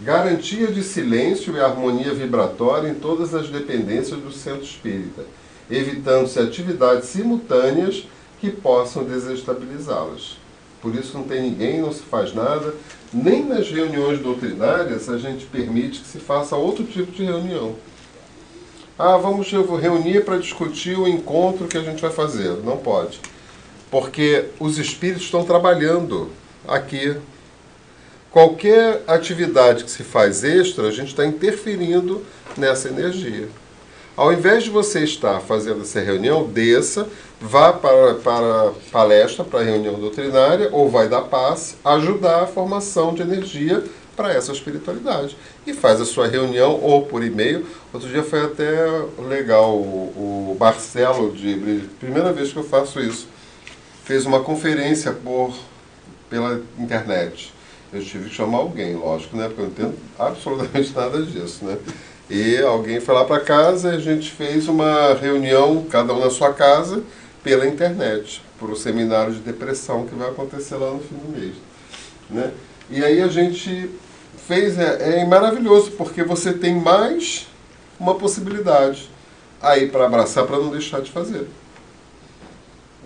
Garantia de silêncio e harmonia vibratória em todas as dependências do centro espírita, evitando-se atividades simultâneas que possam desestabilizá-las. Por isso não tem ninguém, não se faz nada. Nem nas reuniões doutrinárias a gente permite que se faça outro tipo de reunião. Ah, vamos reunir para discutir o encontro que a gente vai fazer. Não pode. Porque os espíritos estão trabalhando aqui Qualquer atividade que se faz extra, a gente está interferindo nessa energia. Ao invés de você estar fazendo essa reunião, desça, vá para, para palestra, para a reunião doutrinária, ou vai dar passe, ajudar a formação de energia para essa espiritualidade. E faz a sua reunião ou por e-mail. Outro dia foi até legal, o, o Marcelo de primeira vez que eu faço isso, fez uma conferência por, pela internet eu tive que chamar alguém, lógico, né? Porque eu não entendo absolutamente nada disso, né? E alguém foi lá para casa e a gente fez uma reunião, cada um na sua casa, pela internet, para o seminário de depressão que vai acontecer lá no fim do mês. Né? E aí a gente fez, é, é maravilhoso, porque você tem mais uma possibilidade aí para abraçar, para não deixar de fazer.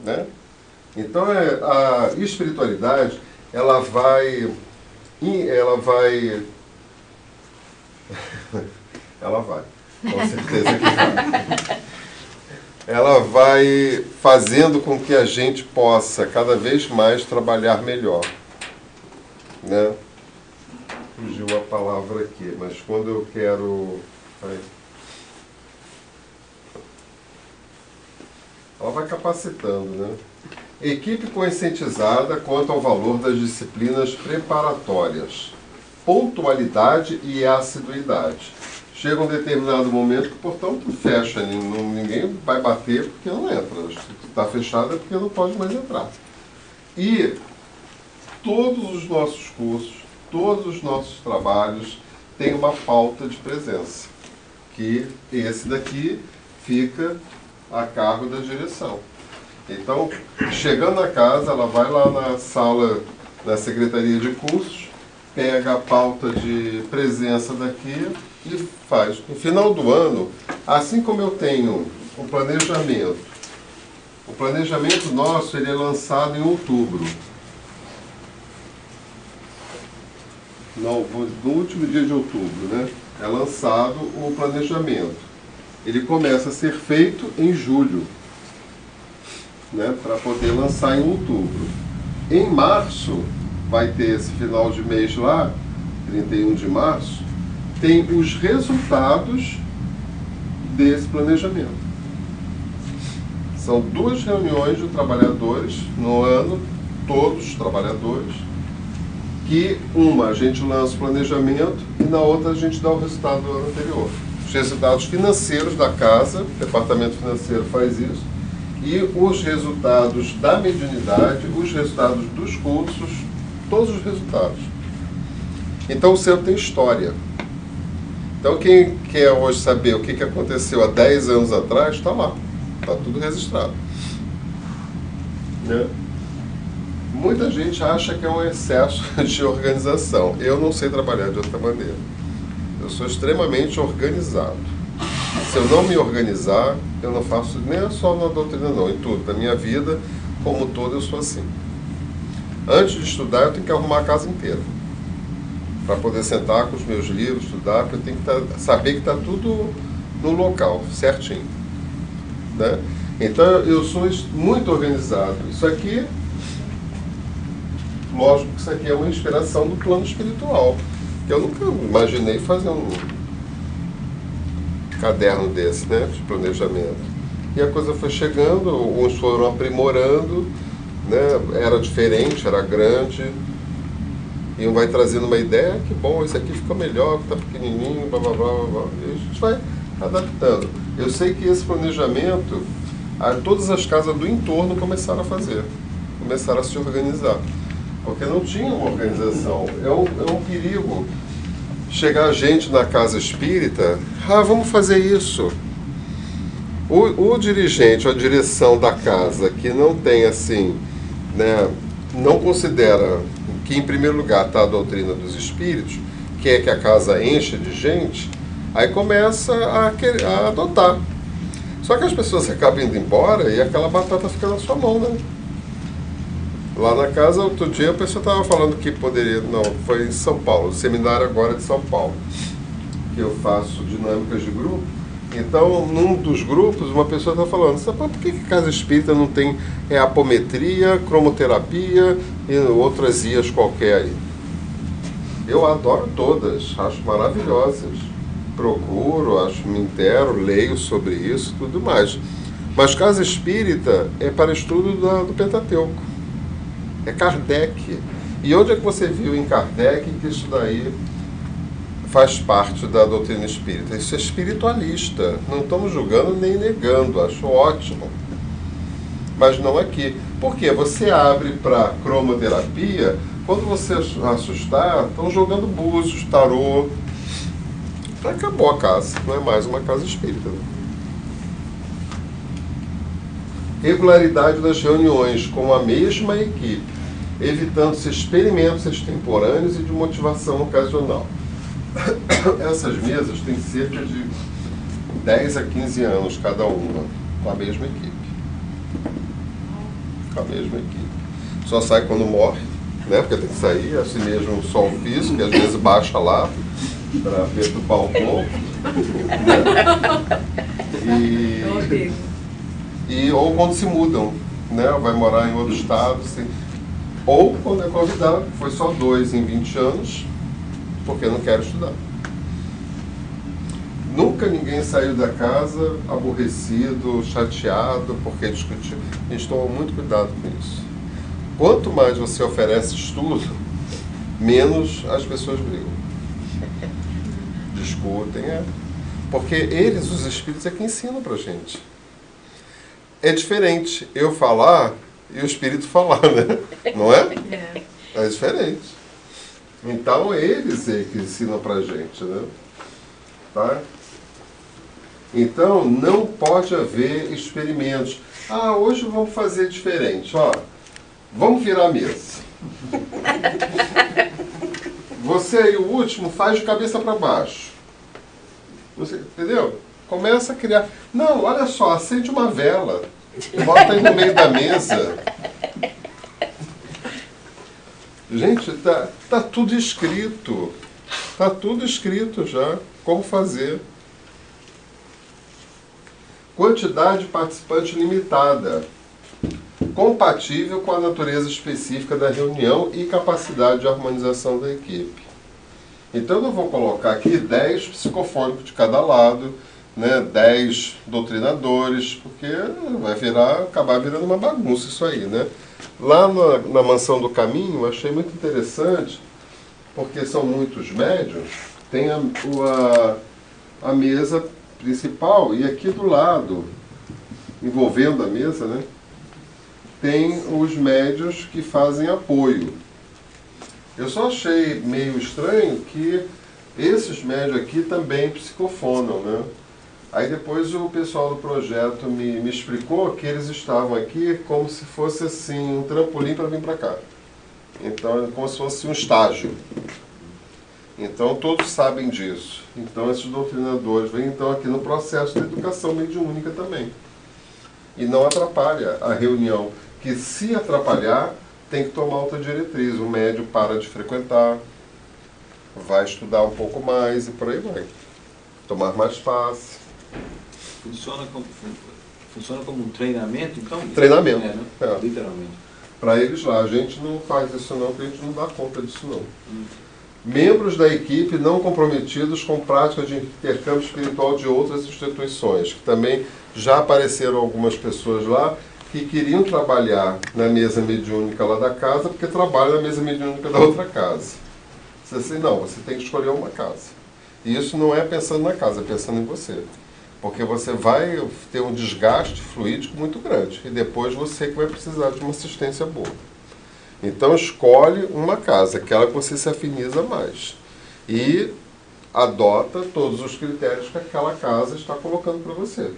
Né? Então é, a espiritualidade, ela vai ela vai. ela vai, com certeza que vai. Ela vai fazendo com que a gente possa cada vez mais trabalhar melhor. Né? Fugiu a palavra aqui, mas quando eu quero. Ela vai capacitando, né? Equipe conscientizada quanto ao valor das disciplinas preparatórias, pontualidade e assiduidade. Chega um determinado momento que o portão fecha, ninguém vai bater porque não entra. Se está fechado é porque não pode mais entrar. E todos os nossos cursos, todos os nossos trabalhos tem uma pauta de presença, que esse daqui fica a cargo da direção. Então, chegando na casa, ela vai lá na sala da Secretaria de Cursos, pega a pauta de presença daqui e faz. No final do ano, assim como eu tenho o planejamento, o planejamento nosso ele é lançado em outubro. No, no último dia de outubro, né? É lançado o planejamento. Ele começa a ser feito em julho, né? Para poder lançar em outubro. Em março, vai ter esse final de mês lá, 31 de março, tem os resultados desse planejamento. São duas reuniões de trabalhadores no ano, todos os trabalhadores, que uma a gente lança o planejamento e na outra a gente dá o resultado do ano anterior. Os resultados financeiros da casa, o departamento financeiro faz isso, e os resultados da mediunidade, os resultados dos cursos, todos os resultados. Então o centro tem história. Então quem quer hoje saber o que aconteceu há 10 anos atrás, está lá. Está tudo registrado. Né? Muita gente acha que é um excesso de organização. Eu não sei trabalhar de outra maneira. Eu sou extremamente organizado. Se eu não me organizar, eu não faço nem só na doutrina, não, em tudo. Na minha vida, como todo, eu sou assim. Antes de estudar, eu tenho que arrumar a casa inteira. Para poder sentar com os meus livros, estudar, porque eu tenho que tá, saber que está tudo no local, certinho. Né? Então, eu sou muito organizado. Isso aqui, lógico que isso aqui é uma inspiração do plano espiritual. Que eu nunca imaginei fazer um caderno desse, né, de planejamento. E a coisa foi chegando, uns foram aprimorando, né? era diferente, era grande. E um vai trazendo uma ideia, que bom, esse aqui ficou melhor, está pequenininho, blá, blá, blá, blá. E a gente vai adaptando. Eu sei que esse planejamento, todas as casas do entorno começaram a fazer, começaram a se organizar. Porque não tinha uma organização. É um, é um perigo chegar gente na casa espírita, ah, vamos fazer isso. O, o dirigente, a direção da casa que não tem assim né, não considera que, em primeiro lugar, está a doutrina dos espíritos, que é que a casa enche de gente, aí começa a, querer, a adotar. Só que as pessoas acabam indo embora e aquela batata fica na sua mão, né? Lá na casa, outro dia, a pessoa estava falando que poderia. Não, foi em São Paulo, seminário agora é de São Paulo, que eu faço dinâmicas de grupo. Então, num dos grupos, uma pessoa está falando, sabe por que, que casa espírita não tem é, apometria, cromoterapia e outras ias qualquer? Eu adoro todas, acho maravilhosas. Procuro, acho, me intero, leio sobre isso tudo mais. Mas casa espírita é para estudo do, do Pentateuco. É Kardec. E onde é que você viu em Kardec que isso daí faz parte da doutrina espírita. Isso é espiritualista. Não estamos julgando nem negando, acho ótimo. Mas não aqui. Por quê? Você abre para cromoterapia, quando você assustar, estão jogando búzios, tarô. Acabou a casa, não é mais uma casa espírita. Né? Regularidade das reuniões com a mesma equipe, evitando-se experimentos extemporâneos e de motivação ocasional. Essas mesas têm cerca de 10 a 15 anos cada uma, com a mesma equipe. Com a mesma equipe. Só sai quando morre, né? Porque tem que sair, assim mesmo o sol físico, que às vezes baixa lá para perturbar um pouco. Né? E, e, ou quando se mudam, né? Vai morar em outro estado, assim. ou quando é convidado, foi só dois em 20 anos, porque não quero estudar. Nunca ninguém saiu da casa aborrecido, chateado, porque discutiu. A gente toma muito cuidado com isso. Quanto mais você oferece estudo, menos as pessoas brigam. Discutem, é. Porque eles, os espíritos, é que ensinam pra gente. É diferente eu falar e o espírito falar, né? Não é? É, é diferente. Então eles é que ensinam pra gente, né? Tá? Então não pode haver experimentos. Ah, hoje vamos fazer diferente, ó. Vamos virar a mesa. Você aí, o último, faz de cabeça para baixo. Você, entendeu? Começa a criar. Não, olha só, acende uma vela. Bota aí no meio da mesa. Gente, tá, tá tudo escrito. Tá tudo escrito já. Como fazer. Quantidade participante limitada. Compatível com a natureza específica da reunião e capacidade de harmonização da equipe. Então eu vou colocar aqui 10 psicofônicos de cada lado, né, 10 doutrinadores, porque vai virar, acabar virando uma bagunça isso aí, né? Lá na, na Mansão do Caminho, achei muito interessante, porque são muitos médios, tem a, a, a mesa principal e aqui do lado, envolvendo a mesa, né, tem os médios que fazem apoio. Eu só achei meio estranho que esses médios aqui também psicofonam, né? Aí depois o pessoal do projeto me, me explicou que eles estavam aqui como se fosse assim um trampolim para vir para cá. Então é como se fosse um estágio. Então todos sabem disso. Então esses doutrinadores vêm então aqui no processo de educação mediúnica também. E não atrapalha a reunião, que se atrapalhar, tem que tomar outra diretriz. O médio para de frequentar, vai estudar um pouco mais e por aí vai. Tomar mais passe. Funciona como, funciona como um treinamento, então? Treinamento. É, né? É. Literalmente. Para eles lá, a gente não faz isso não, porque a gente não dá conta disso não. Membros da equipe não comprometidos com prática de intercâmbio espiritual de outras instituições, que também já apareceram algumas pessoas lá que queriam trabalhar na mesa mediúnica lá da casa, porque trabalham na mesa mediúnica da outra casa. Você assim, não, você tem que escolher uma casa. E isso não é pensando na casa, é pensando em você. Porque você vai ter um desgaste fluídico muito grande. E depois você que vai precisar de uma assistência boa. Então escolhe uma casa, aquela que você se afiniza mais. E adota todos os critérios que aquela casa está colocando para você.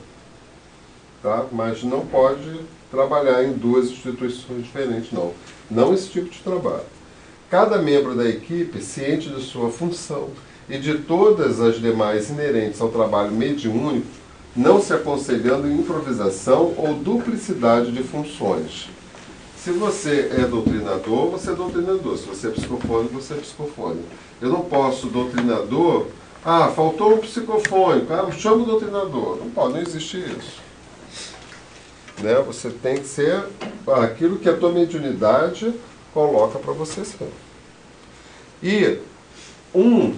Tá? Mas não pode trabalhar em duas instituições diferentes, não. Não esse tipo de trabalho. Cada membro da equipe, ciente de sua função e de todas as demais inerentes ao trabalho mediúnico, não se aconselhando em improvisação ou duplicidade de funções. Se você é doutrinador, você é doutrinador. Se você é psicofônico, você é psicofônico. Eu não posso, doutrinador, ah, faltou um psicofônico, ah, chama o doutrinador. Não pode, não existe isso. Né? Você tem que ser aquilo que a tua mediunidade coloca para você ser. E um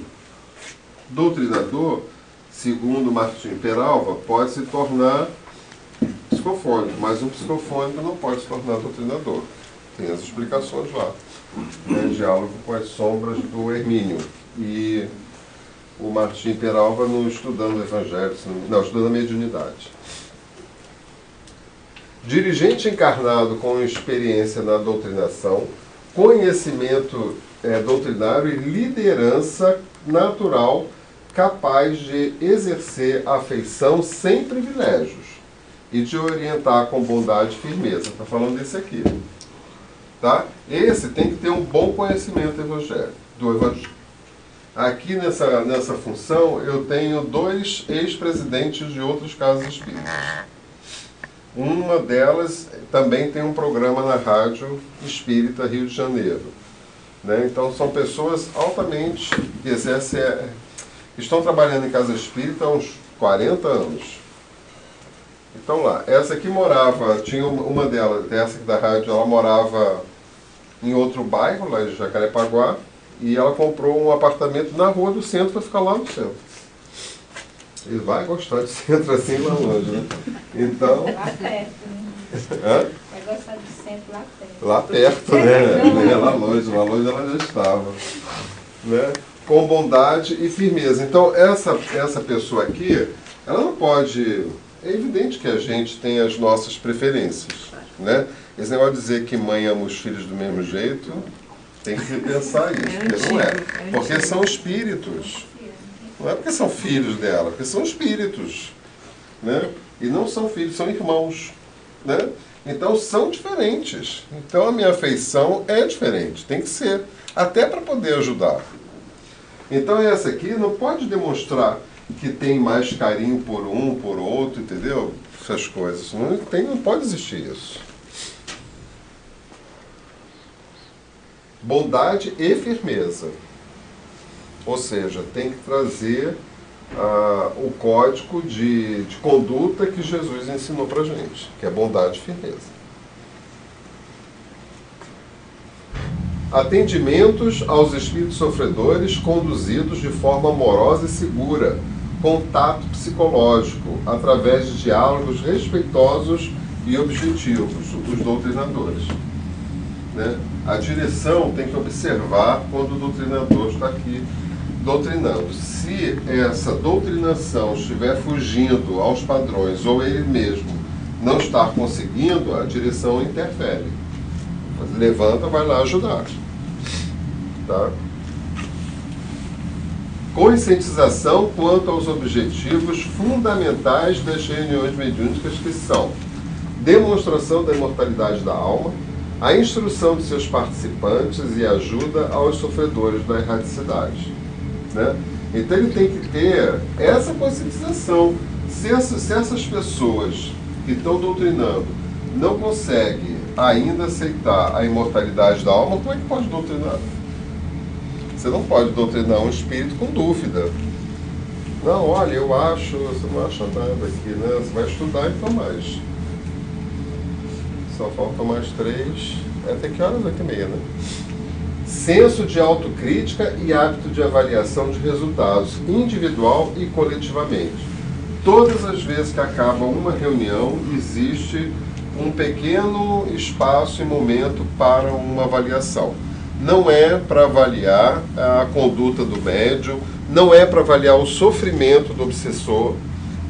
doutrinador, segundo Martim Peralva, pode se tornar psicofônico, mas um psicofônico não pode se tornar doutrinador. Tem as explicações lá. Né? Diálogo com as sombras do Hermínio. E o Martim Peralva no Estudando o Evangelho, não, Estudando a Mediunidade. Dirigente encarnado com experiência na doutrinação, conhecimento é, doutrinário e liderança natural capaz de exercer afeição sem privilégios e de orientar com bondade e firmeza. Está falando desse aqui. Tá? Esse tem que ter um bom conhecimento evangélico, do evangelho. Aqui nessa, nessa função eu tenho dois ex-presidentes de outras casas espíritas. Uma delas também tem um programa na Rádio Espírita Rio de Janeiro. Né? Então são pessoas altamente que exercem, estão trabalhando em casa espírita há uns 40 anos. Então lá, essa aqui morava, tinha uma delas, essa aqui da rádio, ela morava em outro bairro, lá em Jacarepaguá, e ela comprou um apartamento na rua do centro para ficar lá no centro. Ele vai gostar de centro assim lá longe, né? Então. Lá perto, né? Hã? Vai gostar de centro lá perto. Lá perto, né? É, lá longe, lá longe ela já estava. Né? Com bondade e firmeza. Então, essa, essa pessoa aqui, ela não pode. É evidente que a gente tem as nossas preferências. Né? Esse negócio de dizer que mãe ama os filhos do mesmo jeito, Tem que repensar isso, É porque não é. é Porque são espíritos. Não é porque são filhos dela, porque são espíritos. Né? E não são filhos, são irmãos. Né? Então são diferentes. Então a minha afeição é diferente, tem que ser. Até para poder ajudar. Então essa aqui não pode demonstrar que tem mais carinho por um, por outro, entendeu? Essas coisas. Não, tem, não pode existir isso. Bondade e firmeza. Ou seja, tem que trazer ah, o código de, de conduta que Jesus ensinou para gente, que é bondade e firmeza. Atendimentos aos espíritos sofredores conduzidos de forma amorosa e segura, contato psicológico, através de diálogos respeitosos e objetivos dos doutrinadores. Né? A direção tem que observar quando o doutrinador está aqui doutrinando. Se essa doutrinação estiver fugindo aos padrões ou ele mesmo não estar conseguindo, a direção interfere. Levanta, vai lá ajudar. Tá? Conscientização quanto aos objetivos fundamentais das reuniões mediúnicas que são demonstração da imortalidade da alma, a instrução de seus participantes e ajuda aos sofredores da erradicidade. Né? Então ele tem que ter essa conscientização. Se, essa, se essas pessoas que estão doutrinando não conseguem ainda aceitar a imortalidade da alma, como é que pode doutrinar? Você não pode doutrinar um espírito com dúvida. Não, olha, eu acho, você não acha nada aqui, né? Você vai estudar então mais. Só faltam mais três. Até que horas? E meia, né? Senso de autocrítica e hábito de avaliação de resultados, individual e coletivamente. Todas as vezes que acaba uma reunião, existe um pequeno espaço e momento para uma avaliação. Não é para avaliar a conduta do médium, não é para avaliar o sofrimento do obsessor,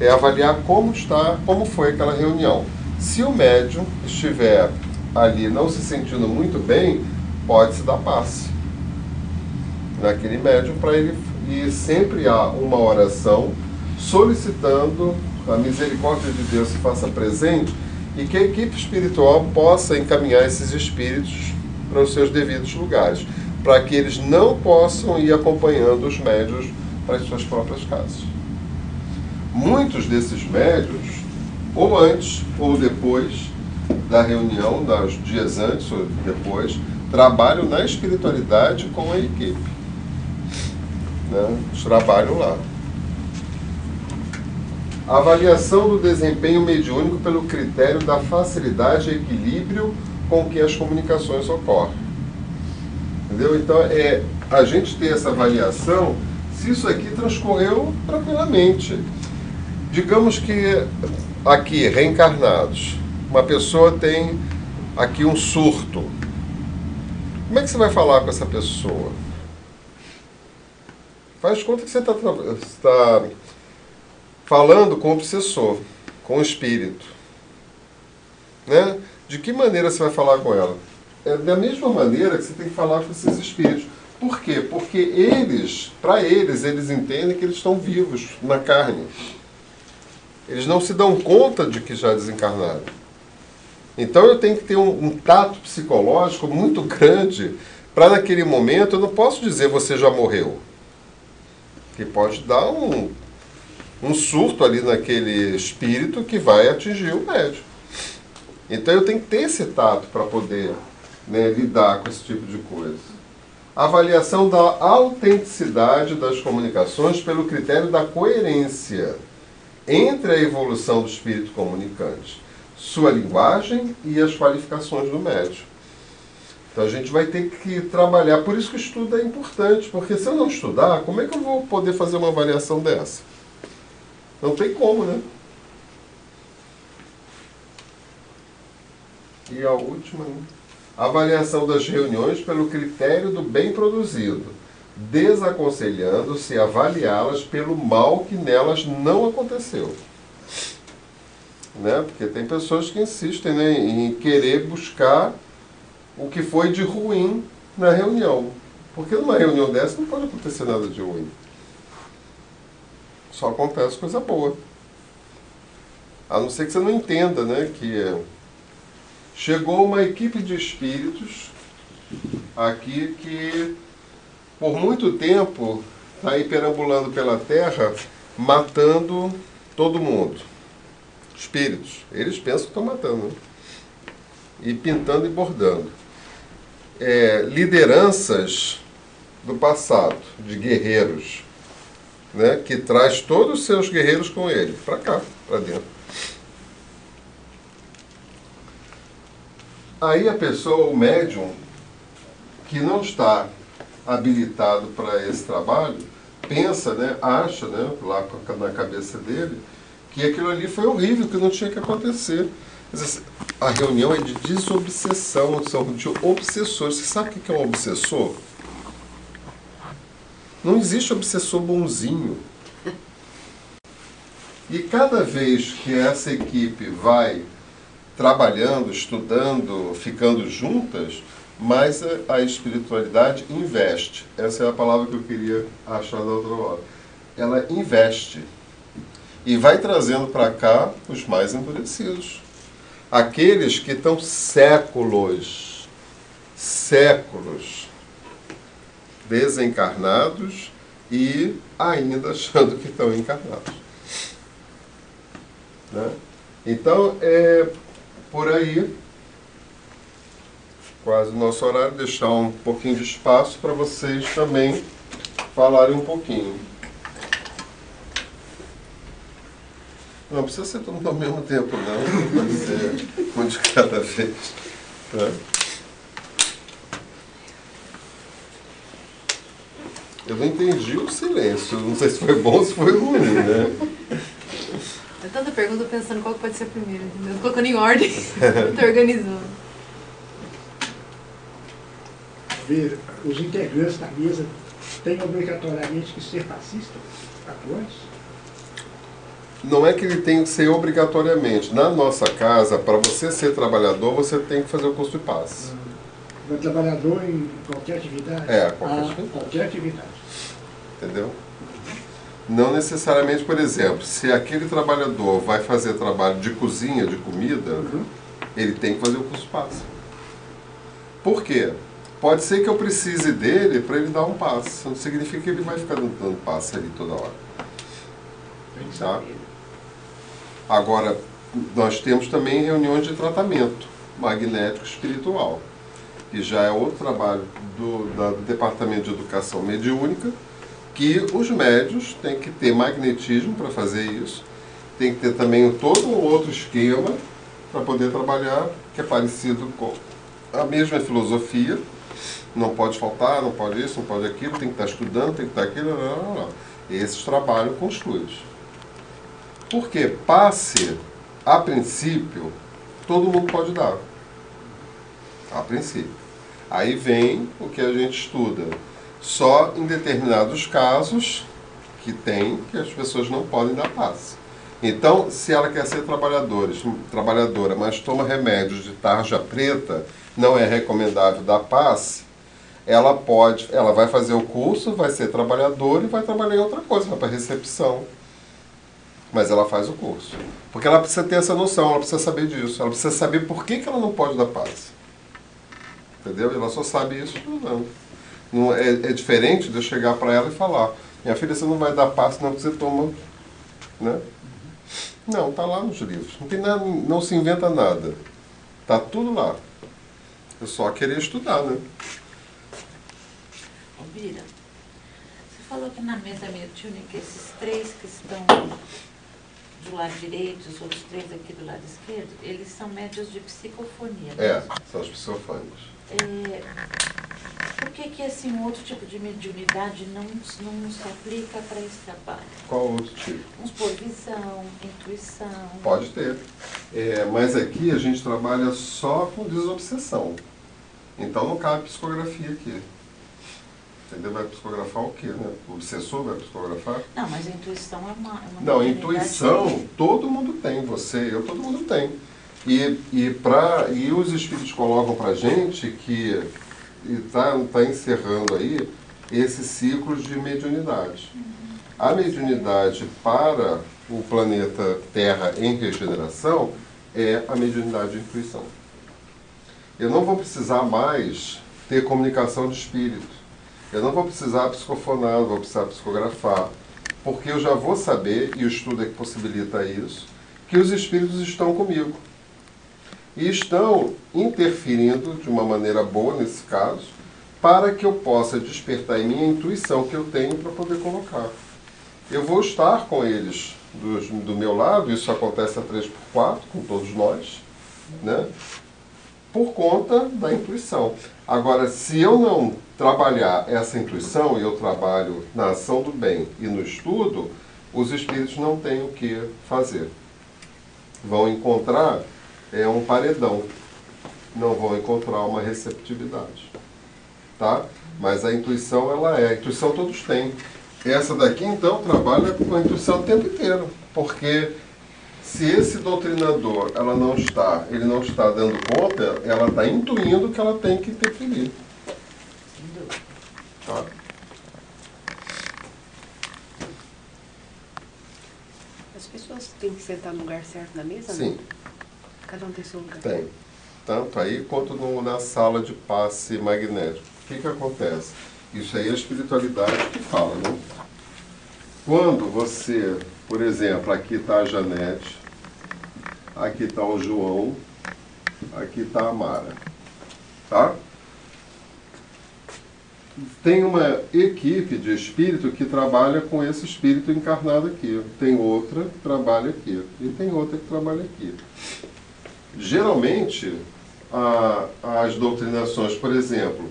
é avaliar como está, como foi aquela reunião. Se o médium estiver ali não se sentindo muito bem, pode-se dar passe naquele médium para ele e sempre há uma oração solicitando a misericórdia de Deus se faça presente e que a equipe espiritual possa encaminhar esses espíritos para os seus devidos lugares, para que eles não possam ir acompanhando os médios para as suas próprias casas. Muitos desses médios, ou antes ou depois da reunião, dos dias antes ou depois, trabalham na espiritualidade com a equipe. Né? Eles trabalham lá. Avaliação do desempenho mediúnico pelo critério da facilidade equilíbrio com que as comunicações ocorrem. Entendeu? Então, é a gente ter essa avaliação se isso aqui transcorreu tranquilamente. Digamos que aqui, reencarnados, uma pessoa tem aqui um surto. Como é que você vai falar com essa pessoa? Faz conta que você está tá falando com o obsessor, com o espírito. Né? De que maneira você vai falar com ela? É da mesma maneira que você tem que falar com esses espíritos. Por quê? Porque eles, para eles, eles entendem que eles estão vivos na carne. Eles não se dão conta de que já desencarnaram. Então eu tenho que ter um, um tato psicológico muito grande para naquele momento eu não posso dizer você já morreu. Que pode dar um, um surto ali naquele espírito que vai atingir o médium. Então eu tenho que ter esse tato para poder né, lidar com esse tipo de coisa. Avaliação da autenticidade das comunicações pelo critério da coerência entre a evolução do espírito comunicante, sua linguagem e as qualificações do médium. Então a gente vai ter que trabalhar, por isso que o estudo é importante, porque se eu não estudar, como é que eu vou poder fazer uma avaliação dessa? Não tem como, né? E a última, né? avaliação das reuniões pelo critério do bem produzido, desaconselhando-se avaliá-las pelo mal que nelas não aconteceu. Né? Porque tem pessoas que insistem né, em querer buscar o que foi de ruim na reunião. Porque numa reunião dessa não pode acontecer nada de ruim. Só acontece coisa boa. A não ser que você não entenda, né? Que chegou uma equipe de espíritos aqui que por muito tempo está aí perambulando pela terra matando todo mundo. Espíritos. Eles pensam que estão matando. Né? E pintando e bordando. É, lideranças do passado, de guerreiros, né, que traz todos os seus guerreiros com ele, para cá, para dentro. Aí a pessoa, o médium, que não está habilitado para esse trabalho, pensa, né, acha, né, lá na cabeça dele, que aquilo ali foi horrível, que não tinha que acontecer. A reunião é de desobsessão, são de obsessores. Você sabe o que é um obsessor? Não existe obsessor bonzinho. E cada vez que essa equipe vai trabalhando, estudando, ficando juntas, mais a espiritualidade investe. Essa é a palavra que eu queria achar da outra hora. Ela investe e vai trazendo para cá os mais endurecidos. Aqueles que estão séculos, séculos desencarnados e ainda achando que estão encarnados. Né? Então, é por aí, quase o nosso horário, deixar um pouquinho de espaço para vocês também falarem um pouquinho. Não precisa ser mundo ao mesmo tempo, não. Pode ser um de cada vez. Tá? Eu não entendi o silêncio. Não sei se foi bom ou se foi ruim, né? É tanta pergunta pensando qual pode ser primeiro, entendeu? Colocando em ordem. Estou organizando. Ver, os integrantes da mesa têm obrigatoriamente que ser fascistas, atuantes? Não é que ele tem que ser obrigatoriamente. Na nossa casa, para você ser trabalhador, você tem que fazer o curso de passe. Hum. trabalhador em qualquer atividade? É, qualquer ah, atividade. Qualquer atividade. Entendeu? Não necessariamente, por exemplo, se aquele trabalhador vai fazer trabalho de cozinha, de comida, uhum. ele tem que fazer o curso passe. Por quê? Pode ser que eu precise dele para ele dar um passe. Não significa que ele vai ficar dando passe ali toda hora. Tá? Agora, nós temos também reuniões de tratamento magnético espiritual, que já é outro trabalho do, da, do Departamento de Educação Mediúnica, que os médios têm que ter magnetismo para fazer isso, tem que ter também todo um outro esquema para poder trabalhar, que é parecido com a mesma filosofia. Não pode faltar, não pode isso, não pode aquilo, tem que estar estudando, tem que estar aquilo, não, não, não. Esses trabalham com os fluidos. Porque passe, a princípio, todo mundo pode dar. A princípio. Aí vem o que a gente estuda só em determinados casos que tem que as pessoas não podem dar passe. Então, se ela quer ser trabalhadora, mas toma remédios de tarja preta, não é recomendável dar passe, ela pode, ela vai fazer o curso, vai ser trabalhadora e vai trabalhar em outra coisa, vai para recepção. Mas ela faz o curso. Porque ela precisa ter essa noção, ela precisa saber disso, ela precisa saber por que, que ela não pode dar passe. Entendeu? Ela só sabe isso não. Não, é, é diferente de eu chegar para ela e falar, minha filha, você não vai dar passo não que você toma. Né? Não, está lá nos livros. Não, tem nada, não se inventa nada. Está tudo lá. Eu só queria estudar, né? Bira, você falou que na mesa mediúnica esses três que estão do lado direito, os outros três aqui do lado esquerdo, eles são médios de psicofonia. Né? É, são os psicofônicos. É, por que, que assim, um outro tipo de mediunidade não, não se aplica para esse trabalho? Qual outro tipo? Vamos por visão, intuição. Pode ter. É, mas aqui a gente trabalha só com desobsessão. Então não cabe psicografia aqui. Entendeu? Vai psicografar o quê? Né? O obsessor vai psicografar? Não, mas a intuição é uma. É uma não, intuição todo mundo tem, você, eu, todo mundo tem. E, e, pra, e os espíritos colocam para gente que está tá encerrando aí esse ciclo de mediunidade. A mediunidade para o planeta Terra em regeneração é a mediunidade de intuição. Eu não vou precisar mais ter comunicação de espírito. Eu não vou precisar psicofonar, não vou precisar psicografar, porque eu já vou saber, e o estudo é que possibilita isso, que os espíritos estão comigo. E estão interferindo de uma maneira boa, nesse caso, para que eu possa despertar em mim a intuição que eu tenho para poder colocar. Eu vou estar com eles do, do meu lado, isso acontece a 3x4 com todos nós, né? por conta da intuição. Agora, se eu não trabalhar essa intuição, e eu trabalho na ação do bem e no estudo, os espíritos não têm o que fazer. Vão encontrar é um paredão, não vão encontrar uma receptividade. Tá? Mas a intuição, ela é. A intuição todos têm. Essa daqui, então, trabalha com a intuição o tempo inteiro. Porque se esse doutrinador ela não está, ele não está dando conta, ela está intuindo que ela tem que interferir. Tá? As pessoas têm que sentar no lugar certo na mesa? Sim. Né? Cada um tem seu lugar. Tem. Tanto aí quanto no, na sala de passe magnético. O que, que acontece? Isso aí é a espiritualidade que fala, né? Quando você, por exemplo, aqui está a Janete, aqui está o João, aqui está a Mara, tá? Tem uma equipe de espírito que trabalha com esse espírito encarnado aqui. Tem outra que trabalha aqui. E tem outra que trabalha aqui. Geralmente, a, as doutrinações, por exemplo,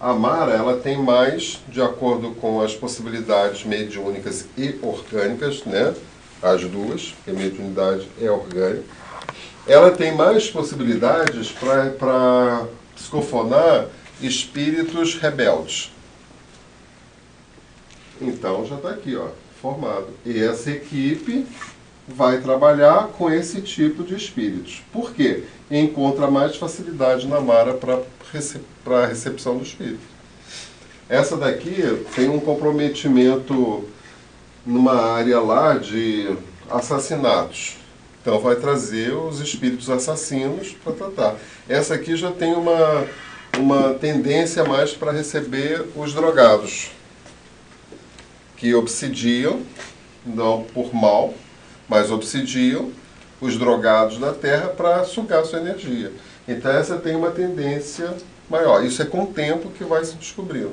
a Mara ela tem mais, de acordo com as possibilidades mediúnicas e orgânicas, né? as duas, porque mediunidade é orgânica, ela tem mais possibilidades para psicofonar espíritos rebeldes. Então já está aqui, ó, formado. E essa equipe vai trabalhar com esse tipo de espíritos. Por quê? Encontra mais facilidade na Mara para a recepção do espírito. Essa daqui tem um comprometimento numa área lá de assassinatos. Então vai trazer os espíritos assassinos para tratar. Essa aqui já tem uma, uma tendência mais para receber os drogados, que obsidiam, não por mal, mas obsidiam os drogados da terra para sugar sua energia. Então essa tem uma tendência maior. Isso é com o tempo que vai se descobrindo.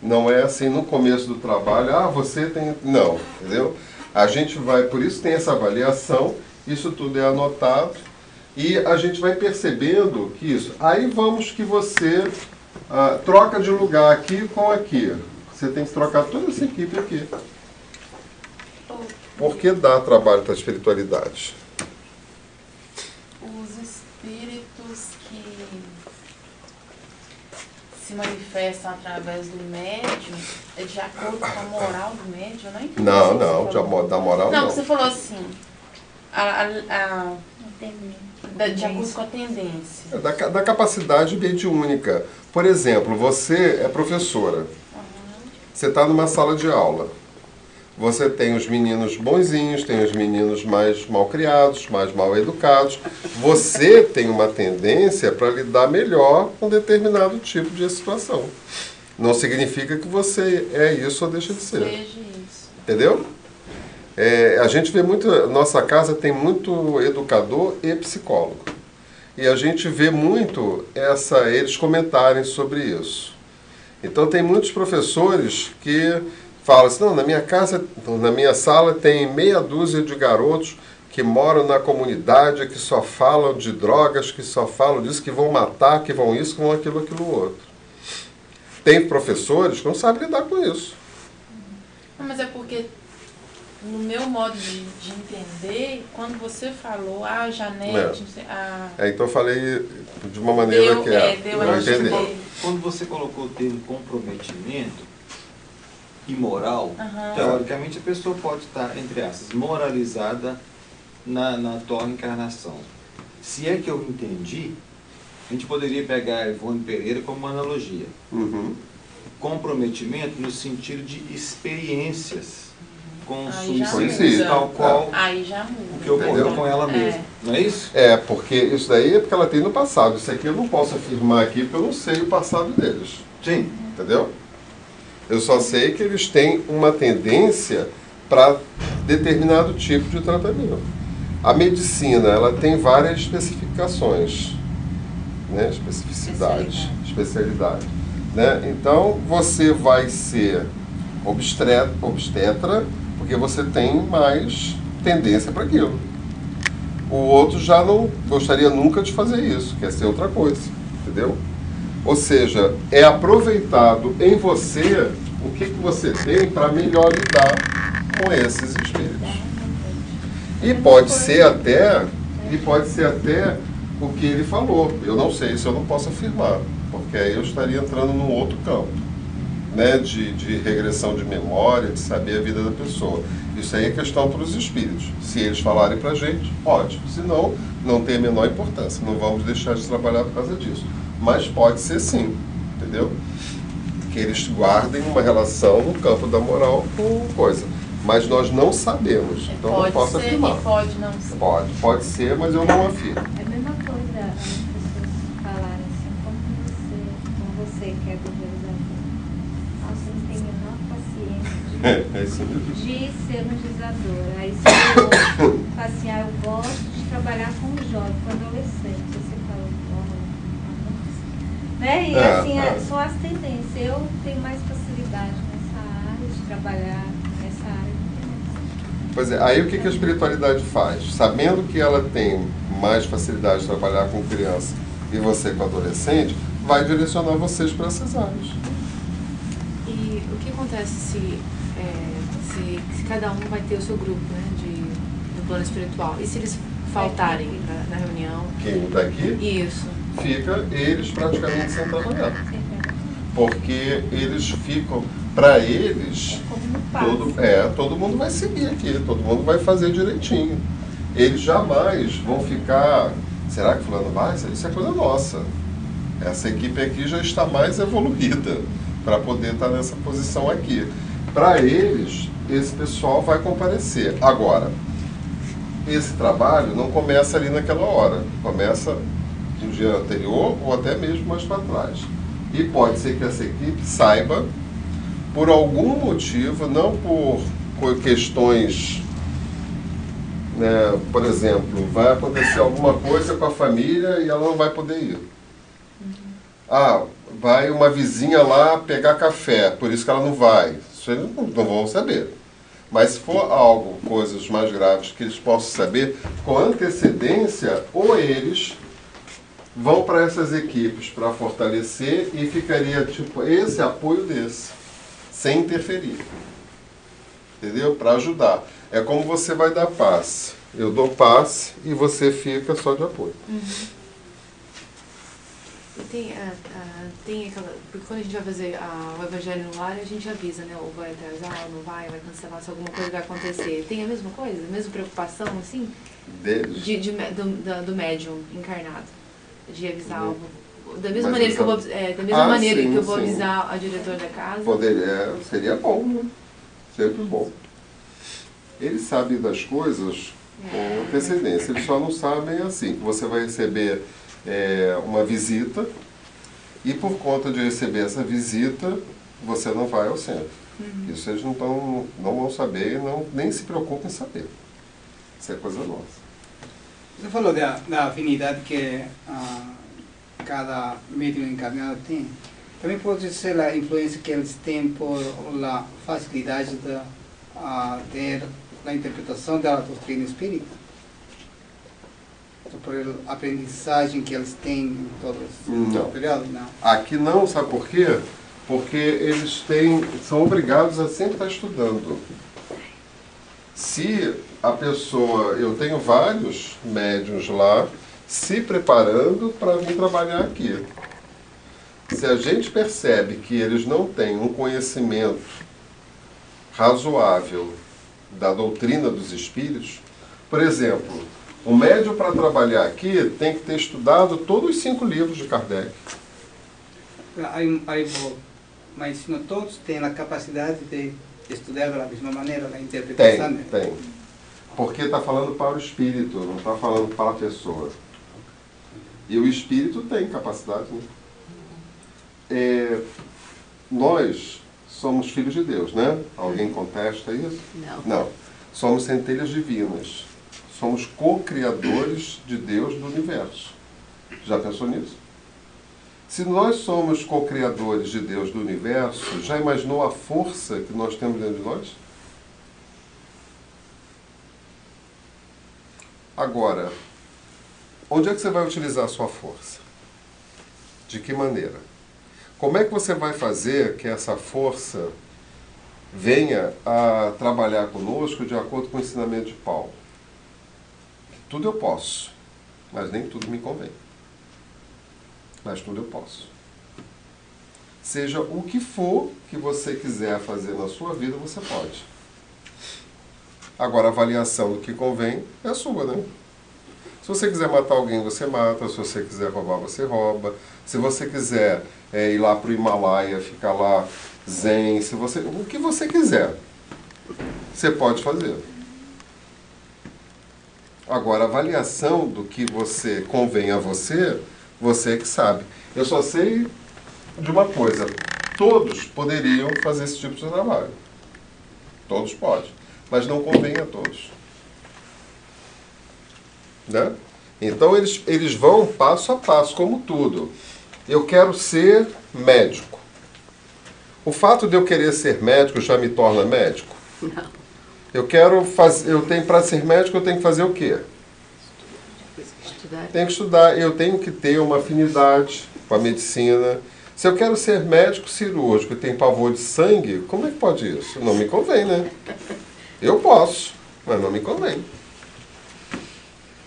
Não é assim no começo do trabalho, ah, você tem. Não, entendeu? A gente vai, por isso tem essa avaliação, isso tudo é anotado, e a gente vai percebendo que isso. Aí vamos que você ah, troca de lugar aqui com aqui. Você tem que trocar toda essa equipe aqui. Por que dá trabalho para a espiritualidade? Os espíritos que se manifestam através do médium é de acordo com a moral do médium? Eu não. Não, não, da moral não. Não, você falou assim. A, a, a, da, de acordo com a tendência. É da, da capacidade mediúnica. Por exemplo, você é professora. Uhum. Você está numa sala de aula você tem os meninos bonzinhos, tem os meninos mais mal criados, mais mal educados. Você tem uma tendência para lidar melhor com determinado tipo de situação. Não significa que você é isso ou deixa de ser. Seja isso. Entendeu? É, a gente vê muito, nossa casa tem muito educador e psicólogo. E a gente vê muito essa eles comentarem sobre isso. Então tem muitos professores que fala assim, não, na minha casa, na minha sala tem meia dúzia de garotos que moram na comunidade, que só falam de drogas, que só falam disso, que vão matar, que vão isso, que vão aquilo, aquilo outro. Tem professores que não sabem lidar com isso. Não, mas é porque, no meu modo de, de entender, quando você falou, ah, Janete, é. a... É, então eu falei de uma maneira deu, que é. é deu a entender. Quando você colocou o termo comprometimento, imoral, uhum. teoricamente a pessoa pode estar, entre aspas, moralizada na, na atual encarnação. Se é que eu entendi, A gente poderia pegar a Ivone Pereira como uma analogia. Uhum. Comprometimento no sentido de experiências com já experiência, muda. tal qual Aí já o que ocorreu com ela É. mesma. Não é isso? É, porque isso daí é porque ela tem no passado. Isso aqui eu não posso afirmar aqui porque eu não sei o passado deles. Sim. Entendeu? Eu só sei que eles têm uma tendência para determinado tipo de tratamento. A medicina, ela tem várias especificações, né? especificidades, especialidade. Né? Então, você vai ser obstetra porque você tem mais tendência para aquilo. O outro já não gostaria nunca de fazer isso, quer ser outra coisa, entendeu? Ou seja, é aproveitado em você o que, que você tem para melhor lidar com esses espíritos. E pode ser até, e pode ser até o que ele falou. Eu não sei, isso eu não posso afirmar, porque aí eu estaria entrando num outro campo, né, de, de regressão de memória, de saber a vida da pessoa. Isso aí é questão para os espíritos. Se eles falarem para a gente, pode. Se não, não tem a menor importância. Não vamos deixar de trabalhar por causa disso. Mas pode ser sim, entendeu? Que eles guardem uma relação no campo da moral com coisa. Mas nós não sabemos. Então não pode posso ser afirmar. pode não ser. Pode, pode ser, mas eu não afirmo. É a mesma coisa as pessoas falarem assim, como você, como você quer do realizador. Nossa, eu não tenho a menor paciência É, é isso mesmo. de, de ser legisladora. Aí se eu assim, ah, eu gosto de trabalhar com jovem, com adolescente. Aí você fala, "Oh, né? E É, assim, é. são as tendências. Eu tenho mais facilidade nessa área de trabalhar nessa área. Pois é, aí o que, que a espiritualidade faz? Sabendo que ela tem mais facilidade de trabalhar com criança e você com adolescente, vai direcionar vocês para essas áreas. E o que acontece se, é, se, se cada um vai ter o seu grupo, né, de, do plano espiritual? E se eles faltarem pra- na reunião? Quem está aqui, Isso. Fica eles praticamente sem trabalhar. Porque eles ficam, para eles, é todo, é, todo mundo vai seguir aqui, todo mundo vai fazer direitinho. Eles jamais vão ficar. Será que fulano vai? Isso é coisa nossa. Essa equipe aqui já está mais evoluída para poder estar nessa posição aqui. Para eles, esse pessoal vai comparecer. Agora, esse trabalho não começa ali naquela hora, começa dia anterior ou até mesmo mais para trás. E pode ser que essa equipe saiba, por algum motivo, não por, por questões né, por exemplo, vai acontecer alguma coisa com a família e ela não vai poder ir. Ah, vai uma vizinha lá pegar café, por isso que ela não vai. Isso eles não, não vão saber. Mas se for algo, coisas mais graves que eles possam saber com antecedência, ou eles vão para essas equipes para fortalecer e ficaria tipo esse apoio desse, sem interferir entendeu? Para ajudar. É como você vai dar passe. Eu dou passe e você fica só de apoio. E tem, ah, ah, tem aquela. Porque quando a gente vai fazer ah, o evangelho no lar, a gente avisa, né? Ou vai atrasar, ou não vai, vai cancelar, se alguma coisa vai acontecer. Tem a mesma coisa? A mesma preocupação, assim? De, de, do, da- do médium encarnado. De avisar Uhum. algo. Da mesma Mas maneira que eu vou, então- é, da mesma Ah, maneira sim, que eu vou sim. avisar a diretora da casa. Poder, é, seria bom, né? Sempre bom. Eles sabem das coisas com antecedência. Eles só não sabem assim, que você vai receber é, uma visita e por conta de receber essa visita, você não vai ao centro. Isso eles não, tão, não vão saber e não, nem se preocupem em saber. Isso é coisa nossa. Você falou da, da afinidade que ah, cada médium encarnado tem. Também pode ser a influência que eles têm por a facilidade de ah, ter a interpretação da doutrina espírita. Por a aprendizagem que eles têm em todos Não. os períodos, não. Aqui não, sabe por quê? Porque eles têm, são obrigados a sempre estar estudando. Se a pessoa, eu tenho vários médiums lá se preparando para vir trabalhar aqui. Se a gente percebe que eles não têm um conhecimento razoável da doutrina dos espíritos, por exemplo, O médium, para trabalhar aqui, tem que ter estudado todos os cinco livros de Kardec. Aí, aí vou. Mas não todos têm a capacidade de estudar da mesma maneira, a interpretação. Tem, tem. Porque está falando para o espírito, não está falando para a pessoa. E o espírito tem capacidade. Né? É, nós somos filhos de Deus, né? Alguém contesta isso? Não. Não. Somos centelhas divinas. Somos co-criadores de Deus do universo. Já pensou nisso? Se nós somos co-criadores de Deus do universo, já imaginou a força que nós temos dentro de nós? Agora, onde é que você vai utilizar a sua força? De que maneira? Como é que você vai fazer que essa força venha a trabalhar conosco de acordo com o ensinamento de Paulo? Tudo eu posso, mas nem tudo me convém. Mas tudo eu posso. Seja o que for que você quiser fazer na sua vida, você pode. Agora, a avaliação do que convém é sua, né? Se você quiser matar alguém, você mata. Se você quiser roubar, você rouba. Se você quiser é, ir lá para o Himalaia, ficar lá zen, se você, o que você quiser, você pode fazer. Agora, a avaliação do que você convém a você, você é que sabe. Eu só sei de uma coisa: todos poderiam fazer esse tipo de trabalho. Todos podem mas não convém a todos. Né? Então eles, eles vão passo a passo, como tudo. Eu quero ser médico. O fato de eu querer ser médico já me torna médico? Não. Eu quero fazer, eu tenho para ser médico eu tenho que fazer o quê? Estudar. Tenho que estudar, eu tenho que ter uma afinidade com a medicina. Se eu quero ser médico cirúrgico e tenho pavor de sangue, como é que pode isso? Não me convém, né? Eu posso, mas não me convém.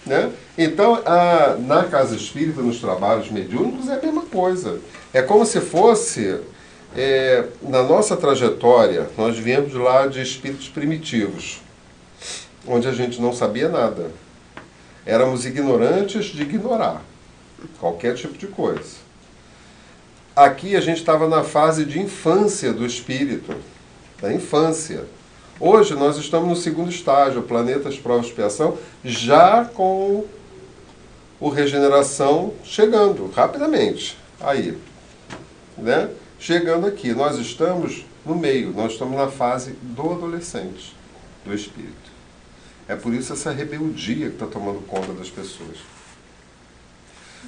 Né? Então, a, na casa espírita, nos trabalhos mediúnicos, é a mesma coisa. É como se fosse, é, na nossa trajetória, nós viemos lá de espíritos primitivos, onde a gente não sabia nada. Éramos ignorantes de ignorar qualquer tipo de coisa. Aqui a gente estava na fase de infância do espírito, da infância. Hoje nós estamos no segundo estágio, planetas prova expiação, já com o regeneração chegando rapidamente. Aí, né? Chegando aqui, nós estamos no meio, nós estamos na fase do adolescente, do espírito. É por isso essa rebeldia que está tomando conta das pessoas.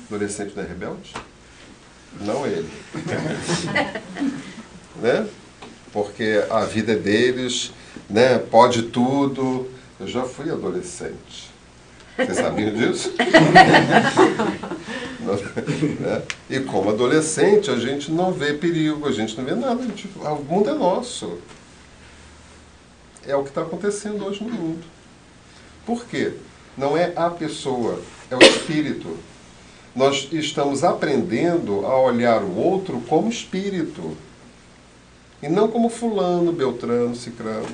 Adolescente não é rebelde? Não ele. né? Porque a vida deles né? Pode tudo. Eu já fui adolescente. Vocês sabiam disso? né? E como adolescente, a gente não vê perigo, a gente não vê nada. Gente, o mundo é nosso. É o que está acontecendo hoje no mundo. Por quê? Não é a pessoa, é o espírito. Nós estamos aprendendo a olhar o outro como espírito. E não como fulano, beltrano, cicrano.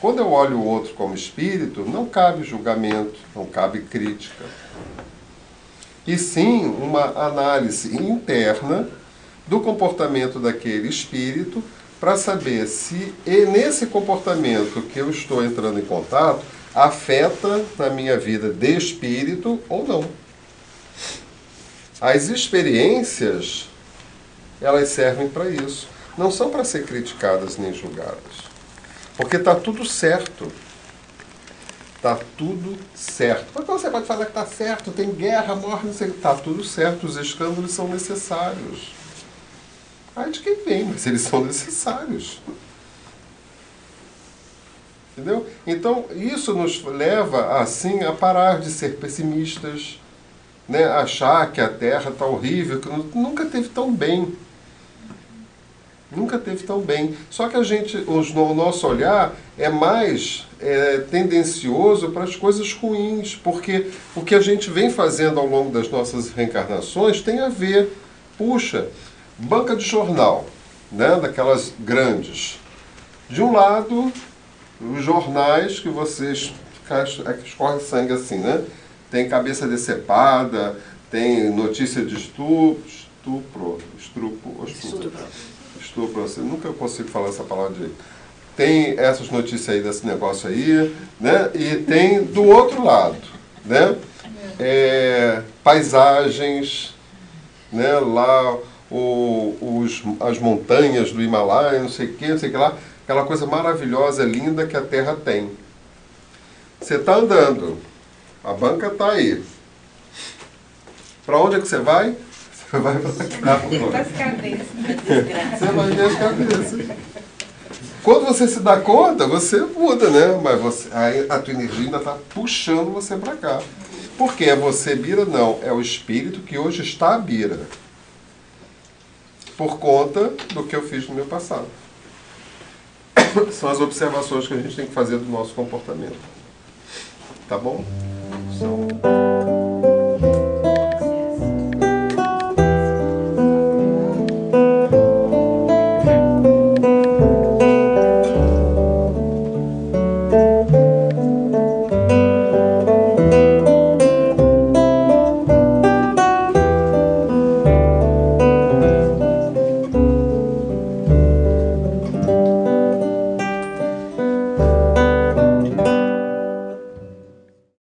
Quando eu olho o outro como espírito, não cabe julgamento, não cabe crítica. E sim uma análise interna do comportamento daquele espírito para saber se nesse comportamento que eu estou entrando em contato afeta na minha vida de espírito ou não. As experiências, elas servem para isso não são para ser criticadas nem julgadas. Porque está tudo certo. Está tudo certo. Mas você pode falar que está certo, tem guerra, morre, não sei. Está tudo certo, os escândalos são necessários. Ai de quem vem, mas eles são necessários. Entendeu? Então, isso nos leva, assim, a parar de ser pessimistas, né? achar que a Terra está horrível, que nunca teve tão bem. Nunca teve tão bem. Só que a gente, o nosso olhar é mais é, tendencioso para as coisas ruins, porque o que a gente vem fazendo ao longo das nossas reencarnações tem a ver, puxa, banca de jornal, né, daquelas grandes. De um lado, os jornais que vocês é escorre sangue assim, né? Tem cabeça decepada, tem notícia de estupro, estupro, estupro, estupro, assim, nunca consigo falar essa palavra direito. Tem essas notícias aí desse negócio aí, né? E tem do outro lado, né? É, paisagens, né? Lá o, os, as montanhas do Himalaia, não sei o que, não sei o que lá, aquela coisa maravilhosa, linda que a Terra tem. Você está andando, a banca está aí. Para onde é que você vai? Você vai para cá. As cabeças. Você vai ver as cabeças. Quando você se dá conta, você muda, né? Mas você, aí a tua energia ainda está puxando você para cá. Por que é você Bira? Não, é o espírito que hoje está a Bira por conta do que eu fiz no meu passado. São as observações que a gente tem que fazer do nosso comportamento. Tá bom? São...